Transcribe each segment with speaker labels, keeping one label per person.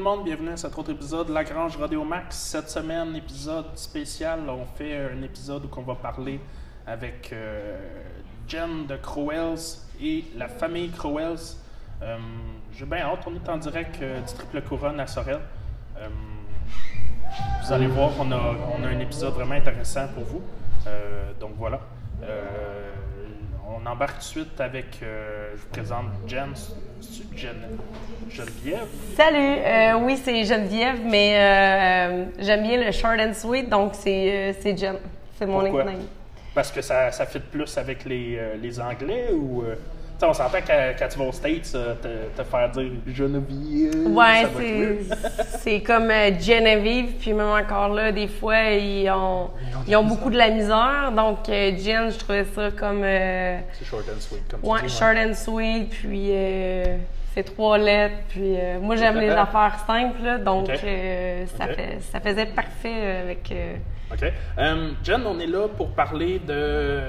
Speaker 1: le monde, bienvenue à cet autre épisode de La Grange Radio Max. Cette semaine, épisode spécial. On fait un épisode où on va parler avec euh, Jen de Crowells et la famille Crowells. Euh, J'ai bien hâte, on est en direct euh, du Triple Couronne à Sorel. Euh, vous allez voir, on a, on a un épisode vraiment intéressant pour vous. Donc voilà. On embarque tout de suite avec, euh, je vous présente Jen, Jen, Geneviève?
Speaker 2: Salut, euh, oui c'est Geneviève, mais euh, j'aime bien le short and sweet, donc c'est c'est Jen, c'est mon
Speaker 1: Pourquoi?
Speaker 2: nickname.
Speaker 1: Parce que ça, ça fit plus avec les, les Anglais ou. Tu sais, on s'entend que quand tu vas aux States, euh, te, te faire dire Geneviève.
Speaker 2: Ouais, c'est c'est comme euh, Geneviève, puis même encore là, des fois ils ont ils ont beaucoup de la misère, donc euh, Jen, je trouvais ça comme euh,
Speaker 1: C'est short and sweet, comme
Speaker 2: ouais
Speaker 1: tu dis.
Speaker 2: short and sweet, puis euh, c'est trois lettres, puis euh, moi j'aime les affaires simples, là, donc euh, ça fait ça faisait parfait avec. euh,
Speaker 1: OK. Jen, on est là pour parler de.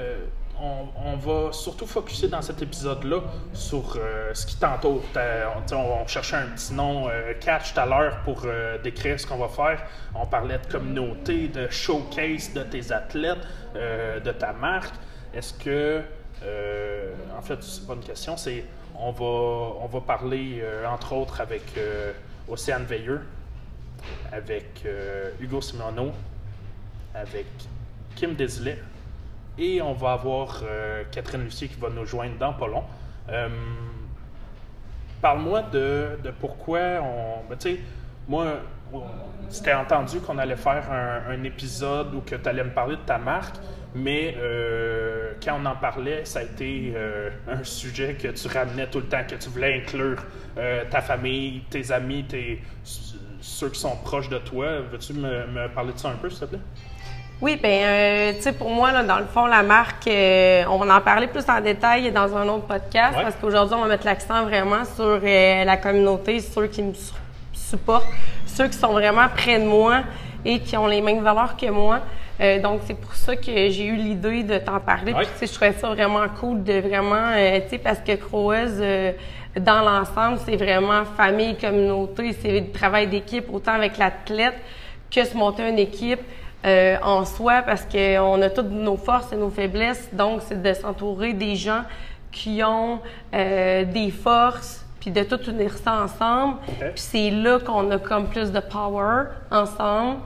Speaker 1: On, va surtout focuser dans cet épisode-là sur euh, ce qui t'entoure. On, cherchait un petit nom euh, catch tout à l'heure pour euh, décrire ce qu'on va faire. On parlait de communauté, de showcase de tes athlètes, de ta marque. Est-ce que. en fait, c'est pas une question. On va, parler, entre autres, avec Océane Veilleux, avec Hugo Simoneau, avec Kim Desilets et on va avoir euh, Catherine Lucier qui va nous joindre dans pas long. Euh, Parle-moi de, pourquoi on. ben, tu sais, moi, c'était entendu qu'on allait faire un, épisode où que tu allais me parler de ta marque, mais euh, quand on en parlait, ça a été un sujet que tu ramenais tout le temps, que tu voulais inclure ta famille, tes amis, tes, ceux qui sont proches de toi. Veux-tu me parler de ça un peu, s'il te plaît?
Speaker 2: Oui, ben, euh, tu sais, pour moi, là, dans le fond, la marque, euh, on va en parler plus en détail dans un autre podcast
Speaker 1: Ouais.
Speaker 2: parce qu'aujourd'hui, on va mettre l'accent vraiment sur euh, la communauté, ceux qui me su- supportent, ceux qui sont vraiment près de moi et qui ont les mêmes valeurs que moi. Euh, donc, c'est pour ça que j'ai eu l'idée de t'en parler.
Speaker 1: Ouais.
Speaker 2: Puis, tu sais, je trouvais ça vraiment cool de vraiment, euh, tu sais, parce que Croweuse, euh, dans l'ensemble, c'est vraiment famille, communauté, c'est du travail d'équipe, autant avec l'athlète que se monter une équipe euh, en soi, parce qu'on a toutes nos forces et nos faiblesses. Donc, c'est de s'entourer des gens qui ont euh, des forces, puis de tout unir ça ensemble. Puis c'est là qu'on a comme plus de power ensemble.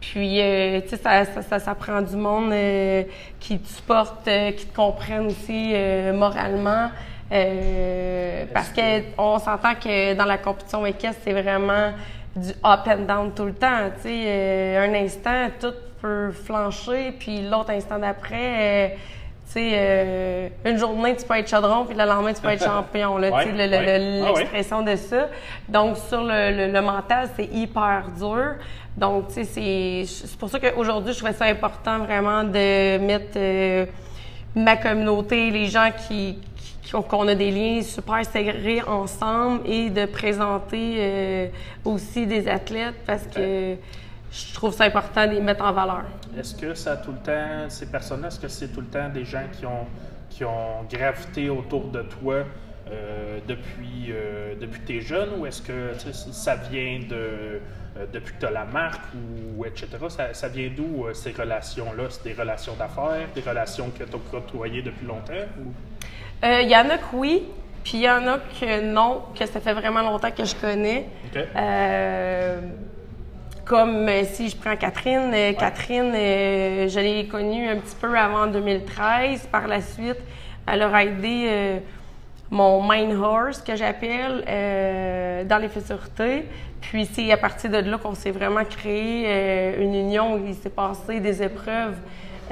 Speaker 2: Puis, euh, tu sais, ça, ça, ça, ça prend du monde euh, qui te supporte, euh, qui te comprenne aussi euh, moralement. Euh, parce
Speaker 1: que
Speaker 2: on s'entend que dans la compétition équestre, c'est vraiment du up and down tout le temps. Tu sais, euh, un instant, tout peut flancher, puis l'autre instant d'après, euh, tu sais, euh, une journée, tu peux être chaudron, puis le lendemain, tu peux être champion. Là, tu sais,
Speaker 1: Ouais,
Speaker 2: le- le-
Speaker 1: ouais.
Speaker 2: le-
Speaker 1: Ah ouais.
Speaker 2: l'expression de ça. Donc, sur le, le- le mental, c'est hyper dur. Donc, tu sais, c'est c'est pour ça qu'aujourd'hui, je trouvais ça important vraiment de mettre euh, ma communauté, les gens qui- qu'on a des liens super serrés ensemble et de présenter euh, aussi des athlètes parce que je trouve ça important de les mettre en valeur.
Speaker 1: Est-ce que ça a tout le temps, ces personnes-là, est-ce que c'est tout le temps des gens qui ont, qui ont gravité autour de toi euh, depuis, euh, depuis que tu es jeune ou est-ce que ça vient de depuis que tu as la marque ou etc. Ça, vient d'où ces relations-là? C'est des relations d'affaires, des relations que tu as côtoyées depuis longtemps?
Speaker 2: Euh, Il y en a que oui, puis il y en a que non, que ça fait vraiment longtemps que je connais. Euh, comme euh, si je prends Catherine, Catherine, je l'ai connue un petit peu avant 2013. Par la suite, elle a aidé mon main horse que j'appelle euh, dans les futurités. Puis c'est à partir de là qu'on s'est vraiment créé euh, une union où il s'est passé des épreuves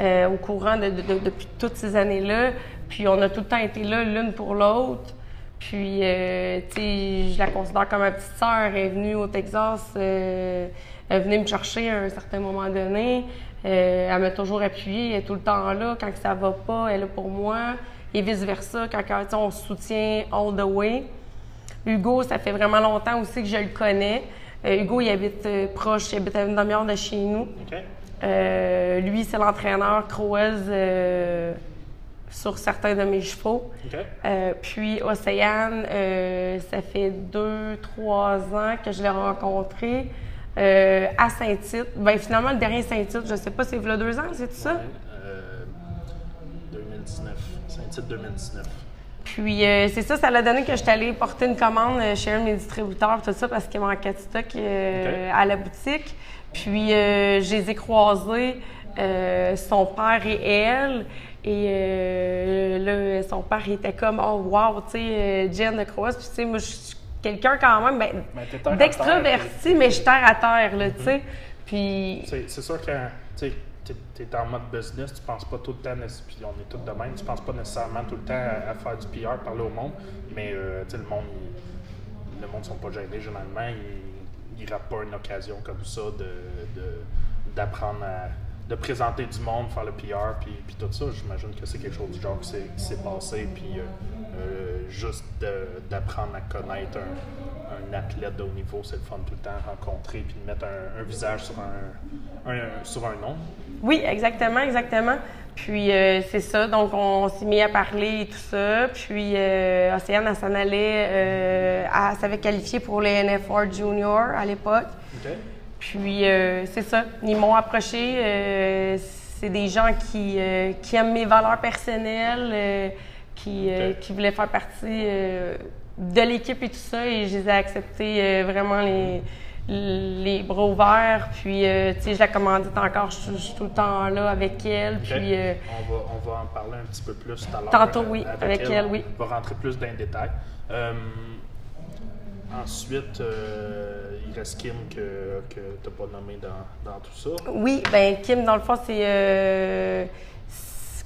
Speaker 2: euh, au courant de, de- de- depuis toutes ces années-là. Puis on a tout le temps été là l'une pour l'autre. Puis, euh, tu sais, je la considère comme ma petite sœur. Elle est venue au Texas, euh, elle venait me chercher à un certain moment donné. Euh, elle m'a toujours appuyée, elle est tout le temps là. Quand ça va pas, elle est là pour moi. Et vice-versa, quand on se soutient all the way. Hugo, ça fait vraiment longtemps aussi que je le connais. Euh, Hugo, il habite proche, il habite à une demi-heure de chez nous. Lui, c'est l'entraîneur Croise euh, sur certains de mes chevaux. Euh, puis Océane, euh, ça fait deux, trois ans que je l'ai rencontré euh, à Saint-Tite. Ben, finalement, le dernier Saint-Tite, je sais pas, c'est a deux ans, c'est tout ça?
Speaker 1: Ouais, euh, 2019. Saint-Tite 2019.
Speaker 2: Puis c'est ça, ça l'a donné que j'étais allée porter une commande chez un de mes distributeurs, tout ça, parce qu'il manquait de stock à la boutique. Puis je les ai croisés, son père et elle. Et euh, là, son père il était comme, oh wow, tu sais, euh, Jen de Croix. Puis tu sais, moi, je suis quelqu'un quand même ben,
Speaker 1: Ben,
Speaker 2: d'extraverti, mais je suis terre à terre, là, tu sais. Puis
Speaker 1: C'est c'est sûr que tu sais, t'es- t'es en mode business, tu penses pas tout le temps, puis on est tous de même, tu penses pas nécessairement tout le temps à, à faire du PR, parler au monde, mais euh, tu sais, le monde, il- le monde sont pas gênés généralement, ils, ils ratent pas une occasion comme ça de, de- d'apprendre à de présenter du monde, faire le PR, puis, puis tout ça. J'imagine que c'est quelque chose du genre qui s'est, passé, puis euh, euh, juste d'apprendre à connaître un, un athlète de haut niveau, c'est le fun tout le temps rencontrer, puis de mettre un, un visage sur un, un- sur un nom.
Speaker 2: Oui, exactement, exactement. Puis euh, c'est ça, donc on s'est mis à parler et tout ça. Puis euh, Océane, elle s'en allait, elle s'avait qualifié pour les NFR Junior à l'époque.
Speaker 1: OK?
Speaker 2: Puis euh, c'est ça, ils m'ont approché. euh, c'est des gens qui, euh, qui aiment mes valeurs personnelles, qui, qui voulaient faire partie de l'équipe et tout ça. Et je les ai acceptés vraiment les, les bras ouverts. Puis, tu sais, je la commandite encore, je, suis- je suis tout le temps là avec elle. Puis,
Speaker 1: on, va, on va en parler un petit peu plus tout à l'heure.
Speaker 2: Tantôt, oui, avec elle, oui.
Speaker 1: On va rentrer plus dans les détails. Ensuite, euh, il reste Kim que, que tu n'as pas nommé dans, dans tout ça.
Speaker 2: Oui, ben Kim, dans le fond, c'est. euh,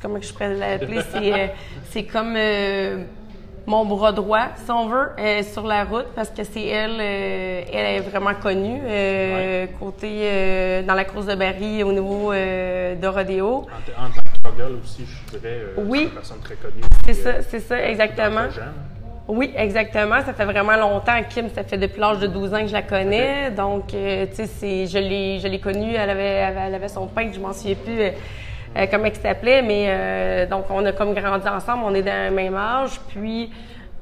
Speaker 2: comment je pourrais l'appeler? C'est, euh, c'est comme mon bras droit, si on veut, euh, sur la route, parce que c'est elle, euh, elle est vraiment connue, euh, côté dans la course de Barry au niveau de rodéo.
Speaker 1: En, tant que toggle aussi, je dirais,
Speaker 2: Oui.
Speaker 1: c'est une personne très connue.
Speaker 2: C'est ça, c'est ça, exactement. Oui, exactement. Ça fait vraiment longtemps. Kim, ça fait depuis l'âge de 12 ans que je la connais. Donc, euh, tu sais, c'est- je l'ai, je l'ai connue. Elle avait, elle avait son peintre, je m'en souviens plus euh, euh, comment il s'appelait. Mais euh, donc, on a comme grandi ensemble. On est dans le même âge. Puis,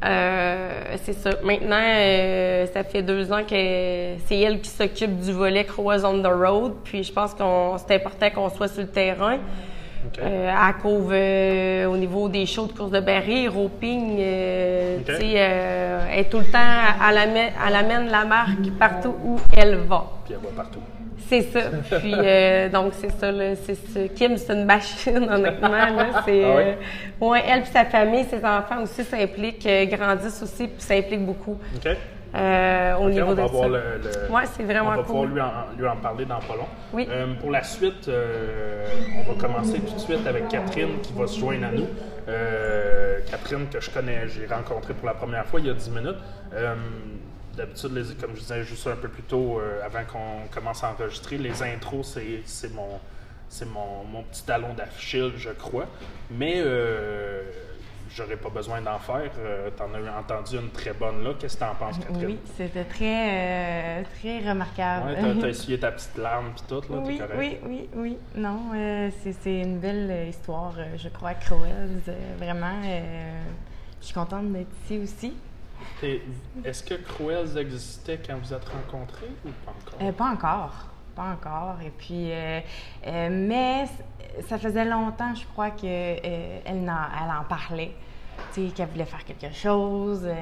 Speaker 2: euh, c'est ça. Maintenant, euh, ça fait deux ans que c'est elle qui s'occupe du volet Croix on the Road. Puis, je pense qu'on c'est important qu'on soit sur le terrain. Euh, à Cove, euh, au niveau des shows de course de baril, roping, euh, tu elle est tout le temps, elle amène, elle amène la marque partout où elle va.
Speaker 1: Puis elle va partout.
Speaker 2: C'est ça. Puis, euh, donc, c'est ça, là, c'est ça. Kim, c'est une machine, honnêtement, là. C'est,
Speaker 1: Ah oui?
Speaker 2: euh, ouais, elle puis sa famille, ses enfants aussi s'impliquent, euh, grandissent aussi, puis s'impliquent beaucoup? Euh, au niveau
Speaker 1: on
Speaker 2: de
Speaker 1: va
Speaker 2: ça.
Speaker 1: voir le, le-
Speaker 2: Ouais, c'est vraiment
Speaker 1: On va
Speaker 2: cool.
Speaker 1: pouvoir lui en, lui en parler dans pas long.
Speaker 2: Oui.
Speaker 1: Euh, pour la suite, euh, on va commencer tout de suite avec Catherine qui va se joindre à nous. Catherine que je connais, j'ai rencontrée pour la première fois il y a 10 minutes. D'habitude, comme je disais juste un peu plus tôt, avant qu'on commence à enregistrer, les intros, c'est- mon, mon, mon petit talon d'affichage, je crois. Mais j'aurais pas besoin d'en faire. Euh, T'en as eu entendu une très bonne là. Qu'est-ce que t'en penses, Catherine?
Speaker 3: Oui, c'était très, euh, très remarquable.
Speaker 1: Ouais, t'as, t'as essuyé ta petite larme pis tout, là,
Speaker 3: oui,
Speaker 1: t'es correct?
Speaker 3: oui, oui, oui. Non, euh, c'est, une belle euh, histoire, euh, je crois, Crowells. euh, vraiment, euh, je suis contente d'être ici aussi.
Speaker 1: Est-ce que Cruels existait quand vous êtes rencontrés ou pas encore?
Speaker 3: Euh, pas encore, pas encore. Et puis, euh, euh, mais ça faisait longtemps, je crois, qu'elle elle en, elle en parlait. Tu sais, qu'elle voulait faire quelque chose. euh,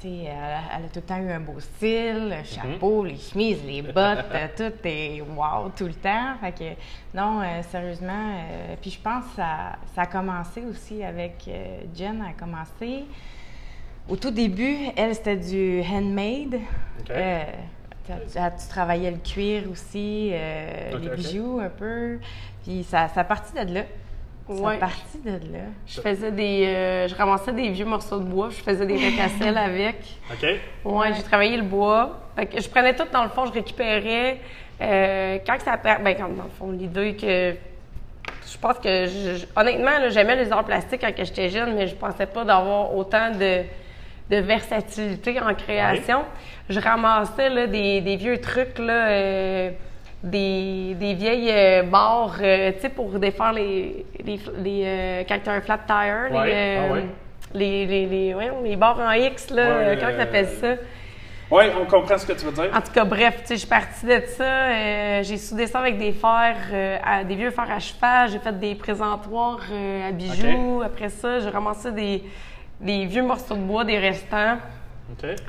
Speaker 3: tu sais, elle, elle a tout le temps eu un beau style, le chapeau, les chemises, les bottes, euh, tout est wow tout le temps. Fait que, non, euh, sérieusement. euh, puis je pense que ça, ça a commencé aussi avec euh, Jen, a commencé. Au tout début, elle, c'était du handmade. Euh, tu, travaillais le cuir aussi, euh, les bijoux un peu. Puis ça, ça a parti de là. Ça
Speaker 2: Ouais.
Speaker 3: a parti de là.
Speaker 2: Je faisais des, euh, je ramassais des vieux morceaux de bois, je faisais des recassettes avec.
Speaker 1: OK?
Speaker 2: Ouais, j'ai travaillé le bois. Fait que je prenais tout dans le fond, je récupérais. Euh, quand que ça perd, ben quand dans le fond, l'idée que je pense que je- honnêtement, là, j'aimais les arts plastiques quand que j'étais jeune, mais je pensais pas d'avoir autant de, de versatilité en création. Je ramassais là, des, des vieux trucs là. euh, des, des vieilles euh, barres, euh, tu sais, pour défaire les, les, les euh, quand t'as un flat tire, les,
Speaker 1: Ouais, ah ouais.
Speaker 2: les, les, les, voyons, les barres en X, là,
Speaker 1: Ouais,
Speaker 2: comment
Speaker 1: euh,
Speaker 2: t'appelles ça?
Speaker 1: Oui, on comprend ce que tu veux dire.
Speaker 2: En tout cas, bref, tu sais, je suis partie de ça. euh, j'ai soudé ça avec des fers, euh, à- des vieux fers à cheval. J'ai fait des présentoirs euh, à bijoux. Après ça, j'ai ramassé des, des vieux morceaux de bois, des restants.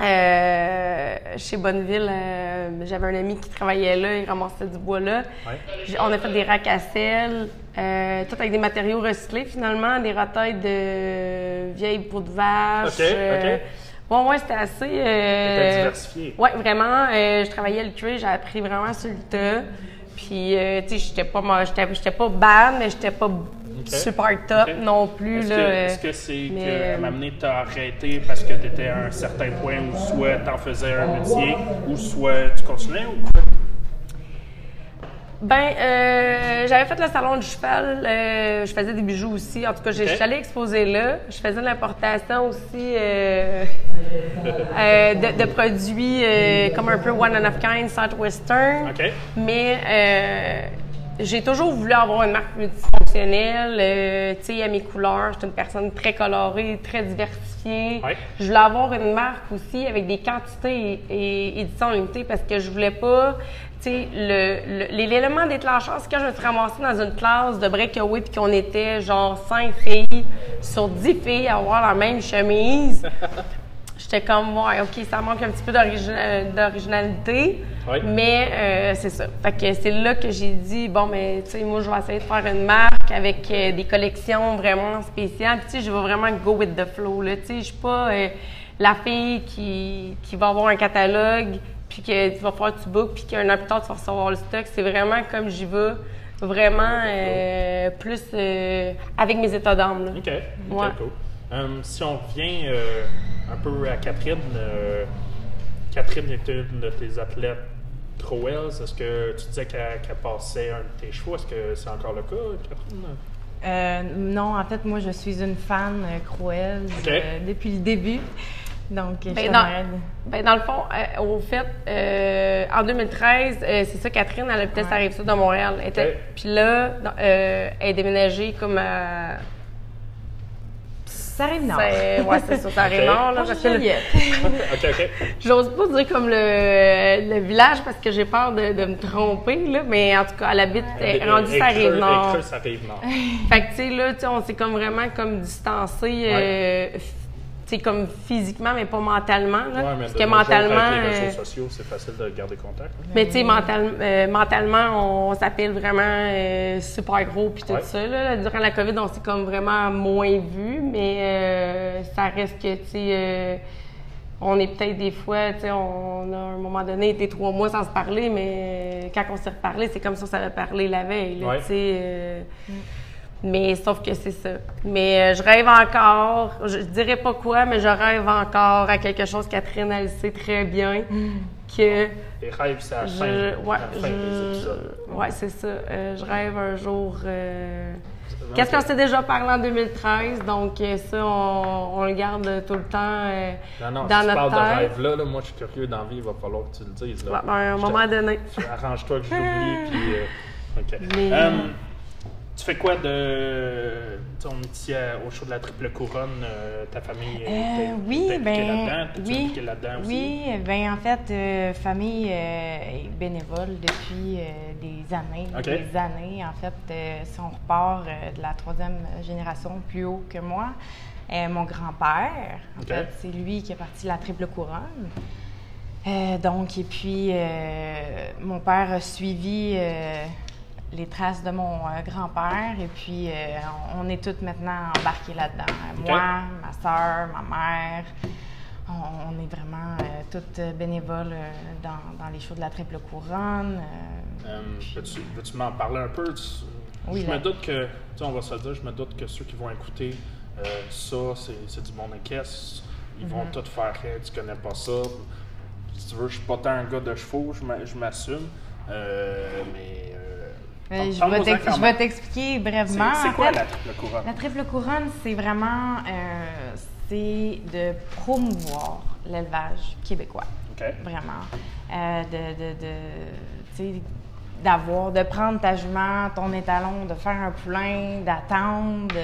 Speaker 2: Euh, chez Bonneville, euh, j'avais un ami qui travaillait là, il ramassait du bois là.
Speaker 1: Ouais.
Speaker 2: On a fait des racks à sel, euh, tout avec des matériaux recyclés finalement, des retailles de vieilles peaux de vache. Bon, ouais, c'était assez.
Speaker 1: C'était diversifié.
Speaker 2: Ouais, vraiment. je travaillais le cuir, j'ai appris vraiment sur le tas. Puis, tu sais, j'étais pas, j'étais pas bad, mais j'étais pas super top non plus.
Speaker 1: Est-ce que
Speaker 2: euh,
Speaker 1: que c'est
Speaker 2: mais,
Speaker 1: que un
Speaker 2: euh,
Speaker 1: donné, t'as arrêté parce que tu étais à un certain point où soit t'en faisais un métier ou soit tu continuais ou quoi?
Speaker 2: Ben, euh, j'avais fait le salon du cheval. euh, je faisais des bijoux aussi. En tout cas, j'ai-
Speaker 1: Ok.
Speaker 2: je suis allée exposer là. Je faisais de l'importation aussi euh, de, de produits comme un peu one and of kind, Southwestern. Mais j'ai toujours voulu avoir une marque multifonctionnelle, euh, tu sais, à mes couleurs. J'étais une personne très colorée, très diversifiée.
Speaker 1: Ouais.
Speaker 2: Je voulais avoir une marque aussi avec des quantités et, éditions limitées parce que je voulais pas, tu sais, le, le- l'élément déclencheur, c'est quand je me suis ramassée dans une classe de breakaway puis qu'on était genre cinq filles sur 10 filles à avoir la même chemise. J'étais comme, ouais, OK, ça manque un petit peu d'origina- d'originalité.
Speaker 1: Oui.
Speaker 2: Mais euh, c'est ça. Fait que c'est là que j'ai dit, bon, mais tu sais, moi, je vais essayer de faire une marque avec euh, des collections vraiment spéciales. Puis, tu sais, je vais vraiment go with the flow, là. Tu sais, je suis pas euh, la fille qui, qui va avoir un catalogue, puis que tu vas faire tu book, puis qu'un an plus tard, tu vas recevoir le stock. C'est vraiment comme j'y vais, vraiment euh, plus euh, avec mes états d'âme, là.
Speaker 1: OK. OK,
Speaker 2: Ouais.
Speaker 1: cool. Hum, si on revient euh, un peu à Catherine, euh, Catherine était une de tes athlètes Crowells. Est-ce que tu disais qu'elle passait un de tes chevaux? Est-ce que c'est encore le cas, Catherine?
Speaker 3: Euh, non, en fait, moi, je suis une fan euh, Crowell
Speaker 1: Ok.
Speaker 3: euh, depuis le début. Donc, je
Speaker 2: Ben,
Speaker 3: suis
Speaker 2: dans, ben, dans le fond, euh, au fait, euh, en 2013, euh, c'est ça, Catherine, elle habitait sa rive sud de Montréal. Puis là, euh, elle est déménagée comme à.
Speaker 3: Ça arrive nord.
Speaker 2: C'est- Ouais, c'est ça, ça arrive nord, là.
Speaker 3: Moi,
Speaker 2: Parce que le-.
Speaker 1: OK, OK.
Speaker 2: J'ose pas dire comme le, le village parce que j'ai peur de, de me tromper, là, mais en tout cas, elle habite, elle est rendue sa rive nord.
Speaker 1: Ça rive nord.
Speaker 2: Fait que, tu sais, là, tu sais, on s'est comme vraiment comme distancé, euh, sais, comme physiquement, mais pas mentalement, là.
Speaker 1: Ouais, mais
Speaker 2: parce que mentalement.
Speaker 1: avec les
Speaker 2: euh,
Speaker 1: réseaux sociaux, c'est facile de garder contact. hein.
Speaker 2: mais tu sais, mental- euh, mentalement, on s'appelle vraiment euh, super gros puis tout
Speaker 1: Ouais.
Speaker 2: ça. Là. Durant la COVID, on s'est comme vraiment moins vu, mais euh, ça reste que, tu sais, euh, on est peut-être des fois, tu sais, on a à un moment donné été trois mois sans se parler, mais quand on s'est reparlé, c'est comme si on s'avait parlé la veille, là,
Speaker 1: Ouais.
Speaker 2: tu sais. euh, mais sauf que c'est ça. Mais euh, je rêve encore, je, je dirais pas quoi, mais je rêve encore à quelque chose, Catherine, elle sait très bien, que
Speaker 1: Les rêves, c'est à la fin,
Speaker 2: je, ouais,
Speaker 1: la fin des
Speaker 2: je-
Speaker 1: épisodes.
Speaker 2: ouais, c'est ça. Euh, je rêve un jour. euh, Qu'est-ce qu'on s'est déjà parlé en 2013, donc ça, on, on le garde tout le temps euh,
Speaker 1: Non, non,
Speaker 2: dans
Speaker 1: si tu
Speaker 2: notre
Speaker 1: parles de
Speaker 2: tête.
Speaker 1: rêve-là, là, moi, je suis curieux d'envie, il va falloir que tu le dises. Là.
Speaker 2: Ouais, ben, à un moment donné.
Speaker 1: Arrange-toi que je l'oublie, puis... euh, OK.
Speaker 2: Mais-
Speaker 1: tu fais quoi de... tu sais, On est ici à- au show de la Triple Couronne, euh, ta famille est,
Speaker 3: Euh,
Speaker 1: est-
Speaker 3: oui, ben,
Speaker 1: là-dedans?
Speaker 3: Oui,
Speaker 1: aussi?
Speaker 3: oui, ben en fait, euh, famille euh, bénévole depuis euh, des années, des années. En fait, si on repart de la troisième génération plus haut que moi, mon grand-père, en fait, c'est lui qui est parti de la triple couronne. Donc, et puis, mon père a suivi les traces de mon euh, grand-père. Et puis, euh, on, est toutes maintenant embarquées là-dedans. Moi, ma soeur, ma mère. On, on est vraiment euh, toutes bénévoles dans, dans les shows de la triple couronne.
Speaker 1: Hum, veux-tu, veux-tu m'en parler un peu?
Speaker 3: Oui,
Speaker 1: je
Speaker 3: là.
Speaker 1: me doute que, tu sais, on va se le dire, je me doute que ceux qui vont écouter euh, ça, c'est, c'est du monde caisse. Ils
Speaker 3: Mhm.
Speaker 1: vont tout faire, Hey, tu connais pas ça. Si tu veux, je suis pas tant un gars de chevaux, je, m'a- je m'assume. Euh, mais. Euh,
Speaker 3: je vais t'expliquer brièvement.
Speaker 1: c'est quoi
Speaker 3: fait,
Speaker 1: la triple couronne?
Speaker 3: La triple couronne, c'est vraiment euh, c'est de promouvoir l'élevage québécois. Vraiment. Euh, de, de, d'avoir, de prendre ta jument, ton étalon, de faire un poulain, d'attendre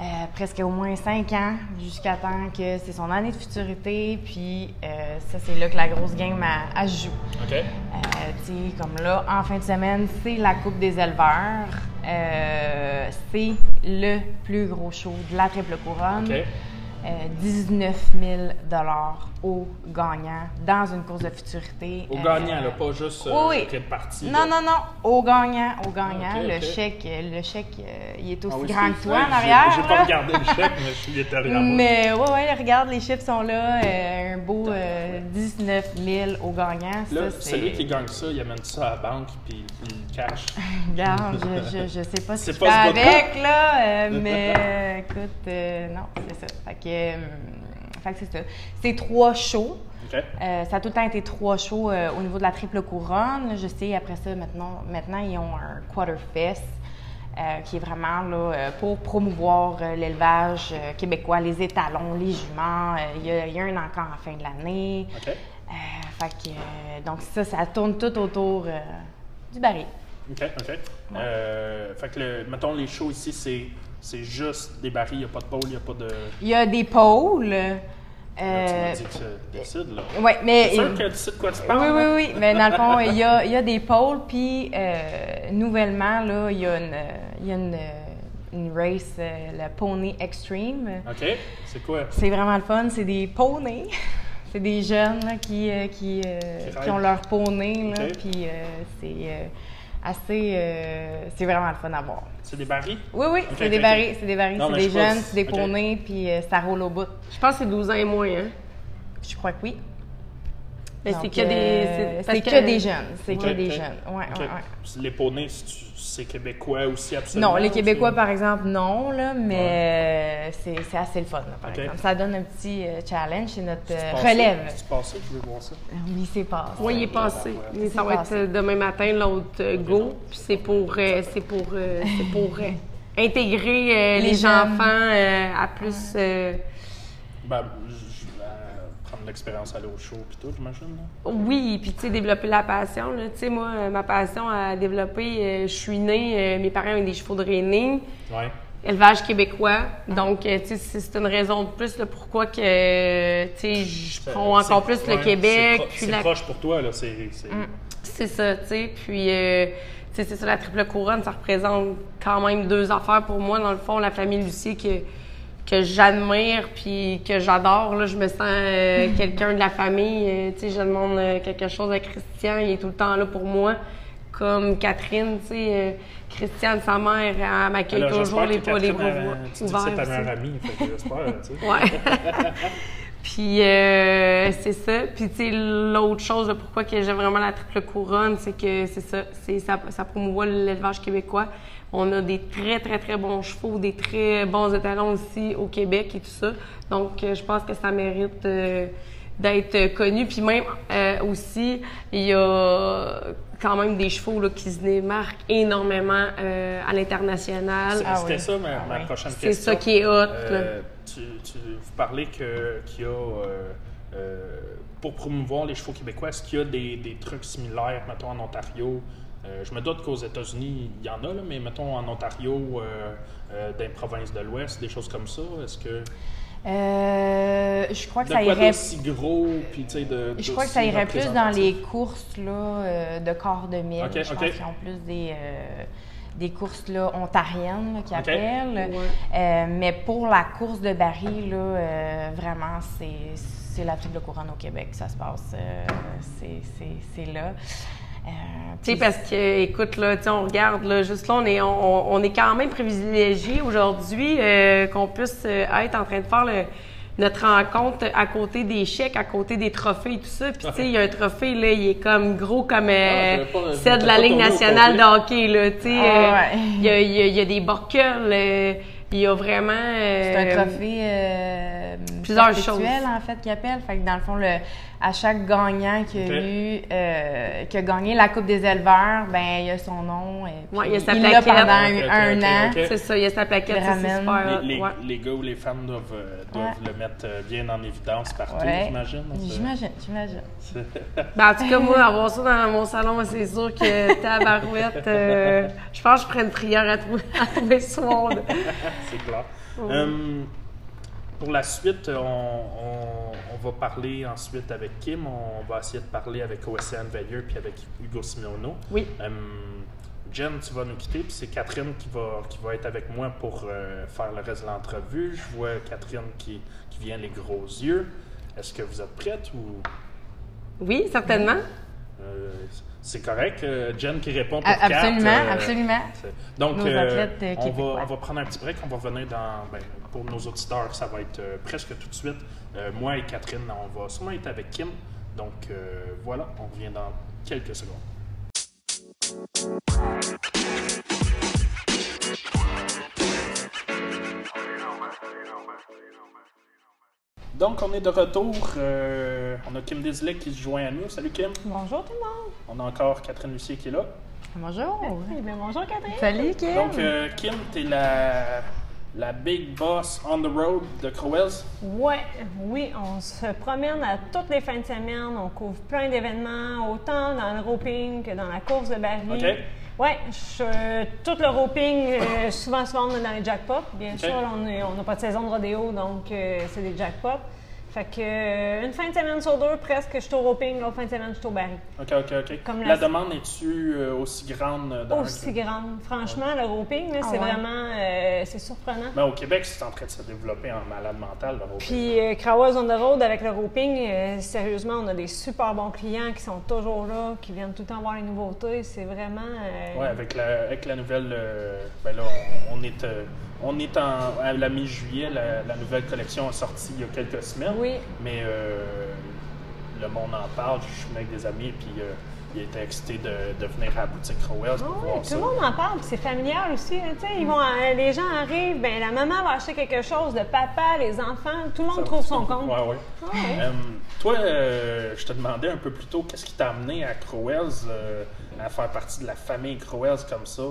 Speaker 3: euh, presque au moins cinq ans jusqu'à temps que c'est son année de futurité. Puis euh, ça, c'est là que la grosse game a, a joue.
Speaker 1: OK.
Speaker 3: Euh, tu sais, comme là, en fin de semaine, c'est la Coupe des éleveurs. C'est le plus gros show de la Triple Couronne.
Speaker 1: OK.
Speaker 3: Euh, 19 000 au gagnant dans une course de futurité.
Speaker 1: Au
Speaker 3: Euh,
Speaker 1: gagnant, là, pas juste euh,
Speaker 3: oui, oui.
Speaker 1: partie.
Speaker 3: Non,
Speaker 1: là.
Speaker 3: non, non, au gagnant, au gagnant.
Speaker 1: Ok,
Speaker 3: le chèque, euh, le chèque, euh, il est aussi
Speaker 1: Ah oui,
Speaker 3: grand que toi en arrière.
Speaker 1: J'ai pas
Speaker 3: là.
Speaker 1: regardé le chèque, mais je suis derrière.
Speaker 3: Mais ouais, ouais, regarde, les chiffres sont là. euh, un beau euh, 19 000 au gagnant.
Speaker 1: Là,
Speaker 3: ça, c'est-
Speaker 1: celui qui gagne ça, il amène ça à la banque puis il le cache.
Speaker 3: Regarde, je, je, je sais pas si
Speaker 1: C'est
Speaker 3: je
Speaker 1: pas
Speaker 3: fais avec, là, euh, mais euh, écoute, euh, non, c'est ça. Fait que, euh, fait que c'est ça. C'est trois shows. Euh, ça a tout le temps été trois shows euh, au niveau de la triple couronne. Je sais, après ça, maintenant, maintenant ils ont un quarter fest. euh, qui est vraiment là, euh, pour promouvoir l'élevage québécois, les étalons, les juments. Il y, a- il y a un encore en fin de l'année.
Speaker 1: OK?
Speaker 3: Fait que, donc ça, ça tourne tout autour du baril.
Speaker 1: OK, OK. Fait que, le, mettons, les shows ici, c'est, c'est juste des barils, il n'y a pas de bowl, il n'y a pas de.
Speaker 3: Il y a des pôles.
Speaker 1: Là, tu
Speaker 3: Euh,
Speaker 1: m'as dit que décides, là.
Speaker 3: oui, mais.
Speaker 1: C'est sûr que tu sais de quoi tu parles?
Speaker 3: Oui, oui,
Speaker 1: là?
Speaker 3: oui. Mais dans le fond, il y a, il y a des pôles, puis euh, nouvellement, là, il y a une, il y a une, une race, euh, le Pony Extreme.
Speaker 1: OK? C'est quoi?
Speaker 3: C'est vraiment le fun. C'est des poneys. C'est des jeunes là, qui, euh, qui, euh,
Speaker 1: Qui
Speaker 3: qui ont leur poney. Là. Puis euh, c'est euh, assez. euh, c'est vraiment le fun à voir.
Speaker 1: C'est des barils?
Speaker 3: Oui, oui, c'est des barils, c'est des barils, c'est des jeunes, c'est des
Speaker 1: ok.
Speaker 3: poneys, puis euh, ça roule au bout.
Speaker 2: Je pense que c'est 12 ans et moins, hein?
Speaker 3: Je crois que oui.
Speaker 2: C'est que des.
Speaker 3: euh, c'est que, des jeunes. C'est que des jeunes. Ouais, ouais, ouais.
Speaker 1: Les poneys, c'est- québécois aussi, absolument?
Speaker 3: Non, les Québécois, par exemple, non, là, mais euh, c'est c'est assez le fun, là, par exemple. Ça donne un petit euh, challenge, c'est notre euh,
Speaker 1: passé?
Speaker 3: relève.
Speaker 1: C'est passé, je veux voir ça.
Speaker 3: Oui, c'est pas.
Speaker 2: Oui, il est passé. Mais ça va
Speaker 3: passé.
Speaker 2: être demain matin, l'autre euh, go. Puis c'est pour, euh, c'est pour, euh, c'est pour euh, intégrer euh, les, enfants euh, à plus. euh,
Speaker 1: Ben, l'expérience, aller au show puis tout, j'imagine.
Speaker 2: Oui, puis tu sais, développer la passion. Tu sais, moi, euh, ma passion à développer, euh, je suis née, euh, mes parents ont des chevaux de Rhénée,
Speaker 1: Ouais.
Speaker 2: élevage québécois. Donc, tu sais, c'est une raison de plus là, pourquoi que, tu sais, je prends encore plus
Speaker 1: ouais,
Speaker 2: le Québec.
Speaker 1: C'est
Speaker 2: la-
Speaker 1: proche pour toi, là. C'est. c'est-
Speaker 2: ça, tu sais. Puis, euh, tu sais, c'est ça, la triple couronne, ça représente quand même deux affaires pour moi. Dans le fond, la famille Lucie que, que j'admire puis que j'adore. Là, je me sens euh, quelqu'un de la famille. euh, tu sais, je demande euh, quelque chose à Christian, il est tout le temps là pour moi. Comme Catherine, tu sais, euh, Christiane, sa mère, elle m'accueille toujours les, pas les bras
Speaker 1: elle- Tu dis c'est ta meilleure amie, j'espère, tu sais.
Speaker 2: Ouais. Puis euh, c'est ça. Puis tu sais, l'autre chose, là, pourquoi que j'aime vraiment la triple couronne, c'est que c'est ça, c'est ça, ça promouvoit l'élevage québécois. On a des très très très bons chevaux, des très bons étalons aussi au Québec et tout ça. Donc euh, je pense que ça mérite euh, d'être connu. Puis même euh, aussi, il y a quand même des chevaux là, qui se démarquent énormément euh, à l'international.
Speaker 1: C'est-
Speaker 3: Ah
Speaker 1: C'était
Speaker 3: oui.
Speaker 1: ça ma,
Speaker 3: Ah
Speaker 1: ma
Speaker 3: oui.
Speaker 1: prochaine
Speaker 2: C'est
Speaker 1: question.
Speaker 2: ça qui est hot.
Speaker 1: tu, tu, vous parlez que- qu'il y a, pour promouvoir les chevaux québécois, est-ce qu'il y a des, des trucs similaires, mettons, en Ontario? Euh, je me doute qu'aux États-Unis, il y en a, là, mais mettons en Ontario, euh, euh, dans les provinces de l'Ouest, des choses comme ça, est-ce que...
Speaker 3: Euh, je crois que
Speaker 1: De
Speaker 3: ça
Speaker 1: quoi
Speaker 3: irait.
Speaker 1: d'aussi gros, puis tu sais, de...
Speaker 3: Je crois que ça irait plus dans les courses là, de corps de mille.
Speaker 1: Ok,
Speaker 3: je pense qu'ils ont plus des, euh, des courses là, ontariennes là,
Speaker 1: Ok.
Speaker 3: appellent.
Speaker 2: Ouais.
Speaker 3: Euh, mais pour la course de baril, là, euh, vraiment, c'est, c'est la triple couronne au Québec que ça se passe. euh, c'est, c'est, c'est là. Euh,
Speaker 2: Tu sais, parce que, écoute, là, tu on regarde, là, juste là, on est, on, on est quand même privilégié aujourd'hui euh, qu'on puisse euh, être en train de faire le- notre rencontre à côté des chèques, à côté des trophées et tout ça. Puis, tu sais, il y a un trophée, là, il est comme gros comme euh,
Speaker 1: Ah,
Speaker 2: celle de la Ligue nationale de hockey, là, tu sais.
Speaker 3: Ah,
Speaker 2: euh,
Speaker 3: ouais.
Speaker 2: Il y, a, il y a- il y a des euh, il y a vraiment...
Speaker 3: C'est un trophée euh,
Speaker 2: Plusieurs choses.
Speaker 3: en fait, qu'ils appellent. Fait que dans le fond, le, à chaque gagnant qui a eu, euh, qui a gagné la Coupe des éleveurs, ben il y a son nom. Et puis
Speaker 2: Ouais, il y a sa
Speaker 3: l'a
Speaker 2: plaquette.
Speaker 3: pendant un, an.
Speaker 2: C'est ça, il y a sa plaquette, super.
Speaker 1: Les, les-
Speaker 2: ouais.
Speaker 1: les gars ou les femmes doivent, euh, doivent
Speaker 3: Ouais.
Speaker 1: le mettre euh, bien en évidence partout,
Speaker 3: Ouais.
Speaker 1: j'imagine.
Speaker 3: J'imagine, j'imagine.
Speaker 2: Ben, en tout cas, moi, avoir ça dans mon salon, c'est sûr que tabarouette, euh, je pense que je ferais une prière à trouver, à trouver ce monde.
Speaker 1: C'est clair. Hum, pour la suite, on, on- on va parler ensuite avec Kim. On va essayer de parler avec Océane Veilleux puis avec Hugo Simeono.
Speaker 2: Oui.
Speaker 1: Hum, Jen, tu vas nous quitter, puis c'est Catherine qui va, qui va être avec moi pour euh, faire le reste de l'entrevue. Je vois Catherine qui, qui vient les gros yeux. Est-ce que vous êtes prête ou?
Speaker 2: Oui, certainement.
Speaker 1: euh, c'est correct? Euh, Jen qui répond pour
Speaker 3: A-
Speaker 1: quatre,
Speaker 3: absolument,
Speaker 1: euh,
Speaker 3: absolument.
Speaker 1: Donc,
Speaker 3: Nos
Speaker 1: euh,
Speaker 3: athlètes, euh,
Speaker 1: on, va,
Speaker 3: québécois.
Speaker 1: on va prendre un petit break. On va revenir dans. ben, pour nos auditeurs, ça va être euh, presque tout de suite. Moi et Catherine, on va sûrement être avec Kim. Donc, voilà, on revient dans quelques secondes. Donc, on est de retour. Euh, on a Kim Desley qui se joint à nous. Salut Kim.
Speaker 4: Bonjour tout le monde.
Speaker 1: On a encore Catherine Lucier qui est là.
Speaker 3: Bonjour.
Speaker 4: Bien, bonjour Catherine.
Speaker 3: Salut, Kim.
Speaker 1: Donc, euh, Kim, t'es la, la big boss on the road de Crowells?
Speaker 4: Ouais, oui, on se promène à toutes les fins de semaine. On couvre plein d'événements, autant dans le roping que dans la course de baril.
Speaker 1: OK.
Speaker 4: Ouais, je- tout le roping, euh, souvent, souvent, on est dans les jackpots. Bien sûr, on est- on n'a pas de saison de rodéo, donc euh, c'est des jackpots. Fait que euh, une fin de semaine sur deux, presque, je suis au roping, l'autre fin de semaine, je suis au baril.
Speaker 1: OK, OK, OK.
Speaker 4: Comme
Speaker 1: la...
Speaker 4: la-
Speaker 1: demande est-tu euh, aussi grande euh, dans
Speaker 4: Aussi grande. Franchement, le roping, là,
Speaker 3: Ah
Speaker 4: c'est
Speaker 3: ouais.
Speaker 4: vraiment, euh, c'est surprenant.
Speaker 1: Mais au Québec, c'est en train de se développer en malade mental. le roping.
Speaker 4: Puis euh, Crowell's on the road avec le roping, euh, sérieusement, on a des super bons clients qui sont toujours là, qui viennent tout le temps voir les nouveautés. C'est vraiment. euh,
Speaker 1: Ouais, avec la, avec la nouvelle. euh, ben là, on, on est, euh, on est en, à la mi-juillet. La, la nouvelle collection est sortie il y a quelques semaines.
Speaker 4: Oui.
Speaker 1: Mais euh, le monde en parle. Je suis avec des amis, puis euh, il était excité de, de venir à la boutique Crowells pour
Speaker 4: Ah oui,
Speaker 1: voir
Speaker 4: tout
Speaker 1: ça.
Speaker 4: le monde en parle, puis c'est familial aussi. sais, ils vont, euh, les gens arrivent, ben la maman va acheter quelque chose, le papa, les enfants, tout le monde
Speaker 1: Ça-
Speaker 4: trouve son compte.
Speaker 1: Ouais, ouais.
Speaker 4: Ah ouais.
Speaker 1: Euh, toi, euh, je te demandais un peu plus tôt, qu'est-ce qui t'a amené à Crowells, à faire partie de la famille Crowells comme ça?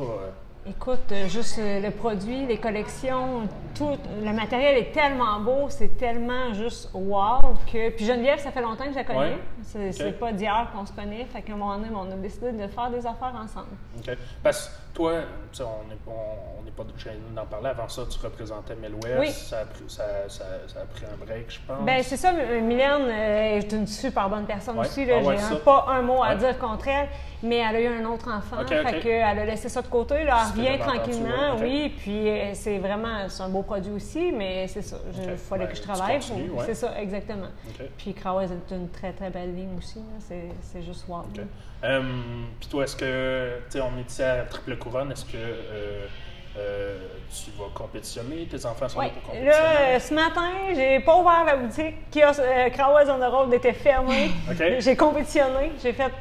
Speaker 4: Écoute, euh, juste euh, le produit, les collections, tout, le matériel est tellement beau, c'est tellement juste wow que. Puis Geneviève, ça fait longtemps que je la connais.
Speaker 1: Ouais.
Speaker 4: C'est pas d'hier qu'on se connaît. Fait qu'à un moment donné, on a décidé de faire des affaires ensemble.
Speaker 1: OK. Parce toi, on n'est pas gêné d'en parler. Avant ça, tu représentais Melwest.
Speaker 4: Oui.
Speaker 1: Ça, a pris, ça, ça, ça a pris un break, je pense.
Speaker 4: Ben c'est ça, euh, Mylène euh, est une super bonne personne
Speaker 1: Ouais.
Speaker 4: aussi.
Speaker 1: Ah ouais,
Speaker 4: J'ai pas un mot à
Speaker 1: Ouais.
Speaker 4: dire contre elle, mais elle a eu un autre enfant. Fait que elle a laissé ça de côté. Là, elle revient tranquillement, oui. Puis euh, c'est vraiment c'est un beau produit aussi, mais c'est ça. Il fallait
Speaker 1: Ben,
Speaker 4: que je travaille. C'est ça, exactement. Puis Crowes est une très très belle ligne aussi. c'est juste wow.
Speaker 1: Euh, Puis toi, est-ce que, tu sais, on est ici à Triple Couronne, est-ce que euh, euh, tu vas compétitionner? Tes enfants sont là pour compétitionner?
Speaker 4: Là, euh, ce matin, j'ai pas ouvert la boutique. Kiosque, euh, Crowes on the Road était fermé. J'ai compétitionné. J'ai fait,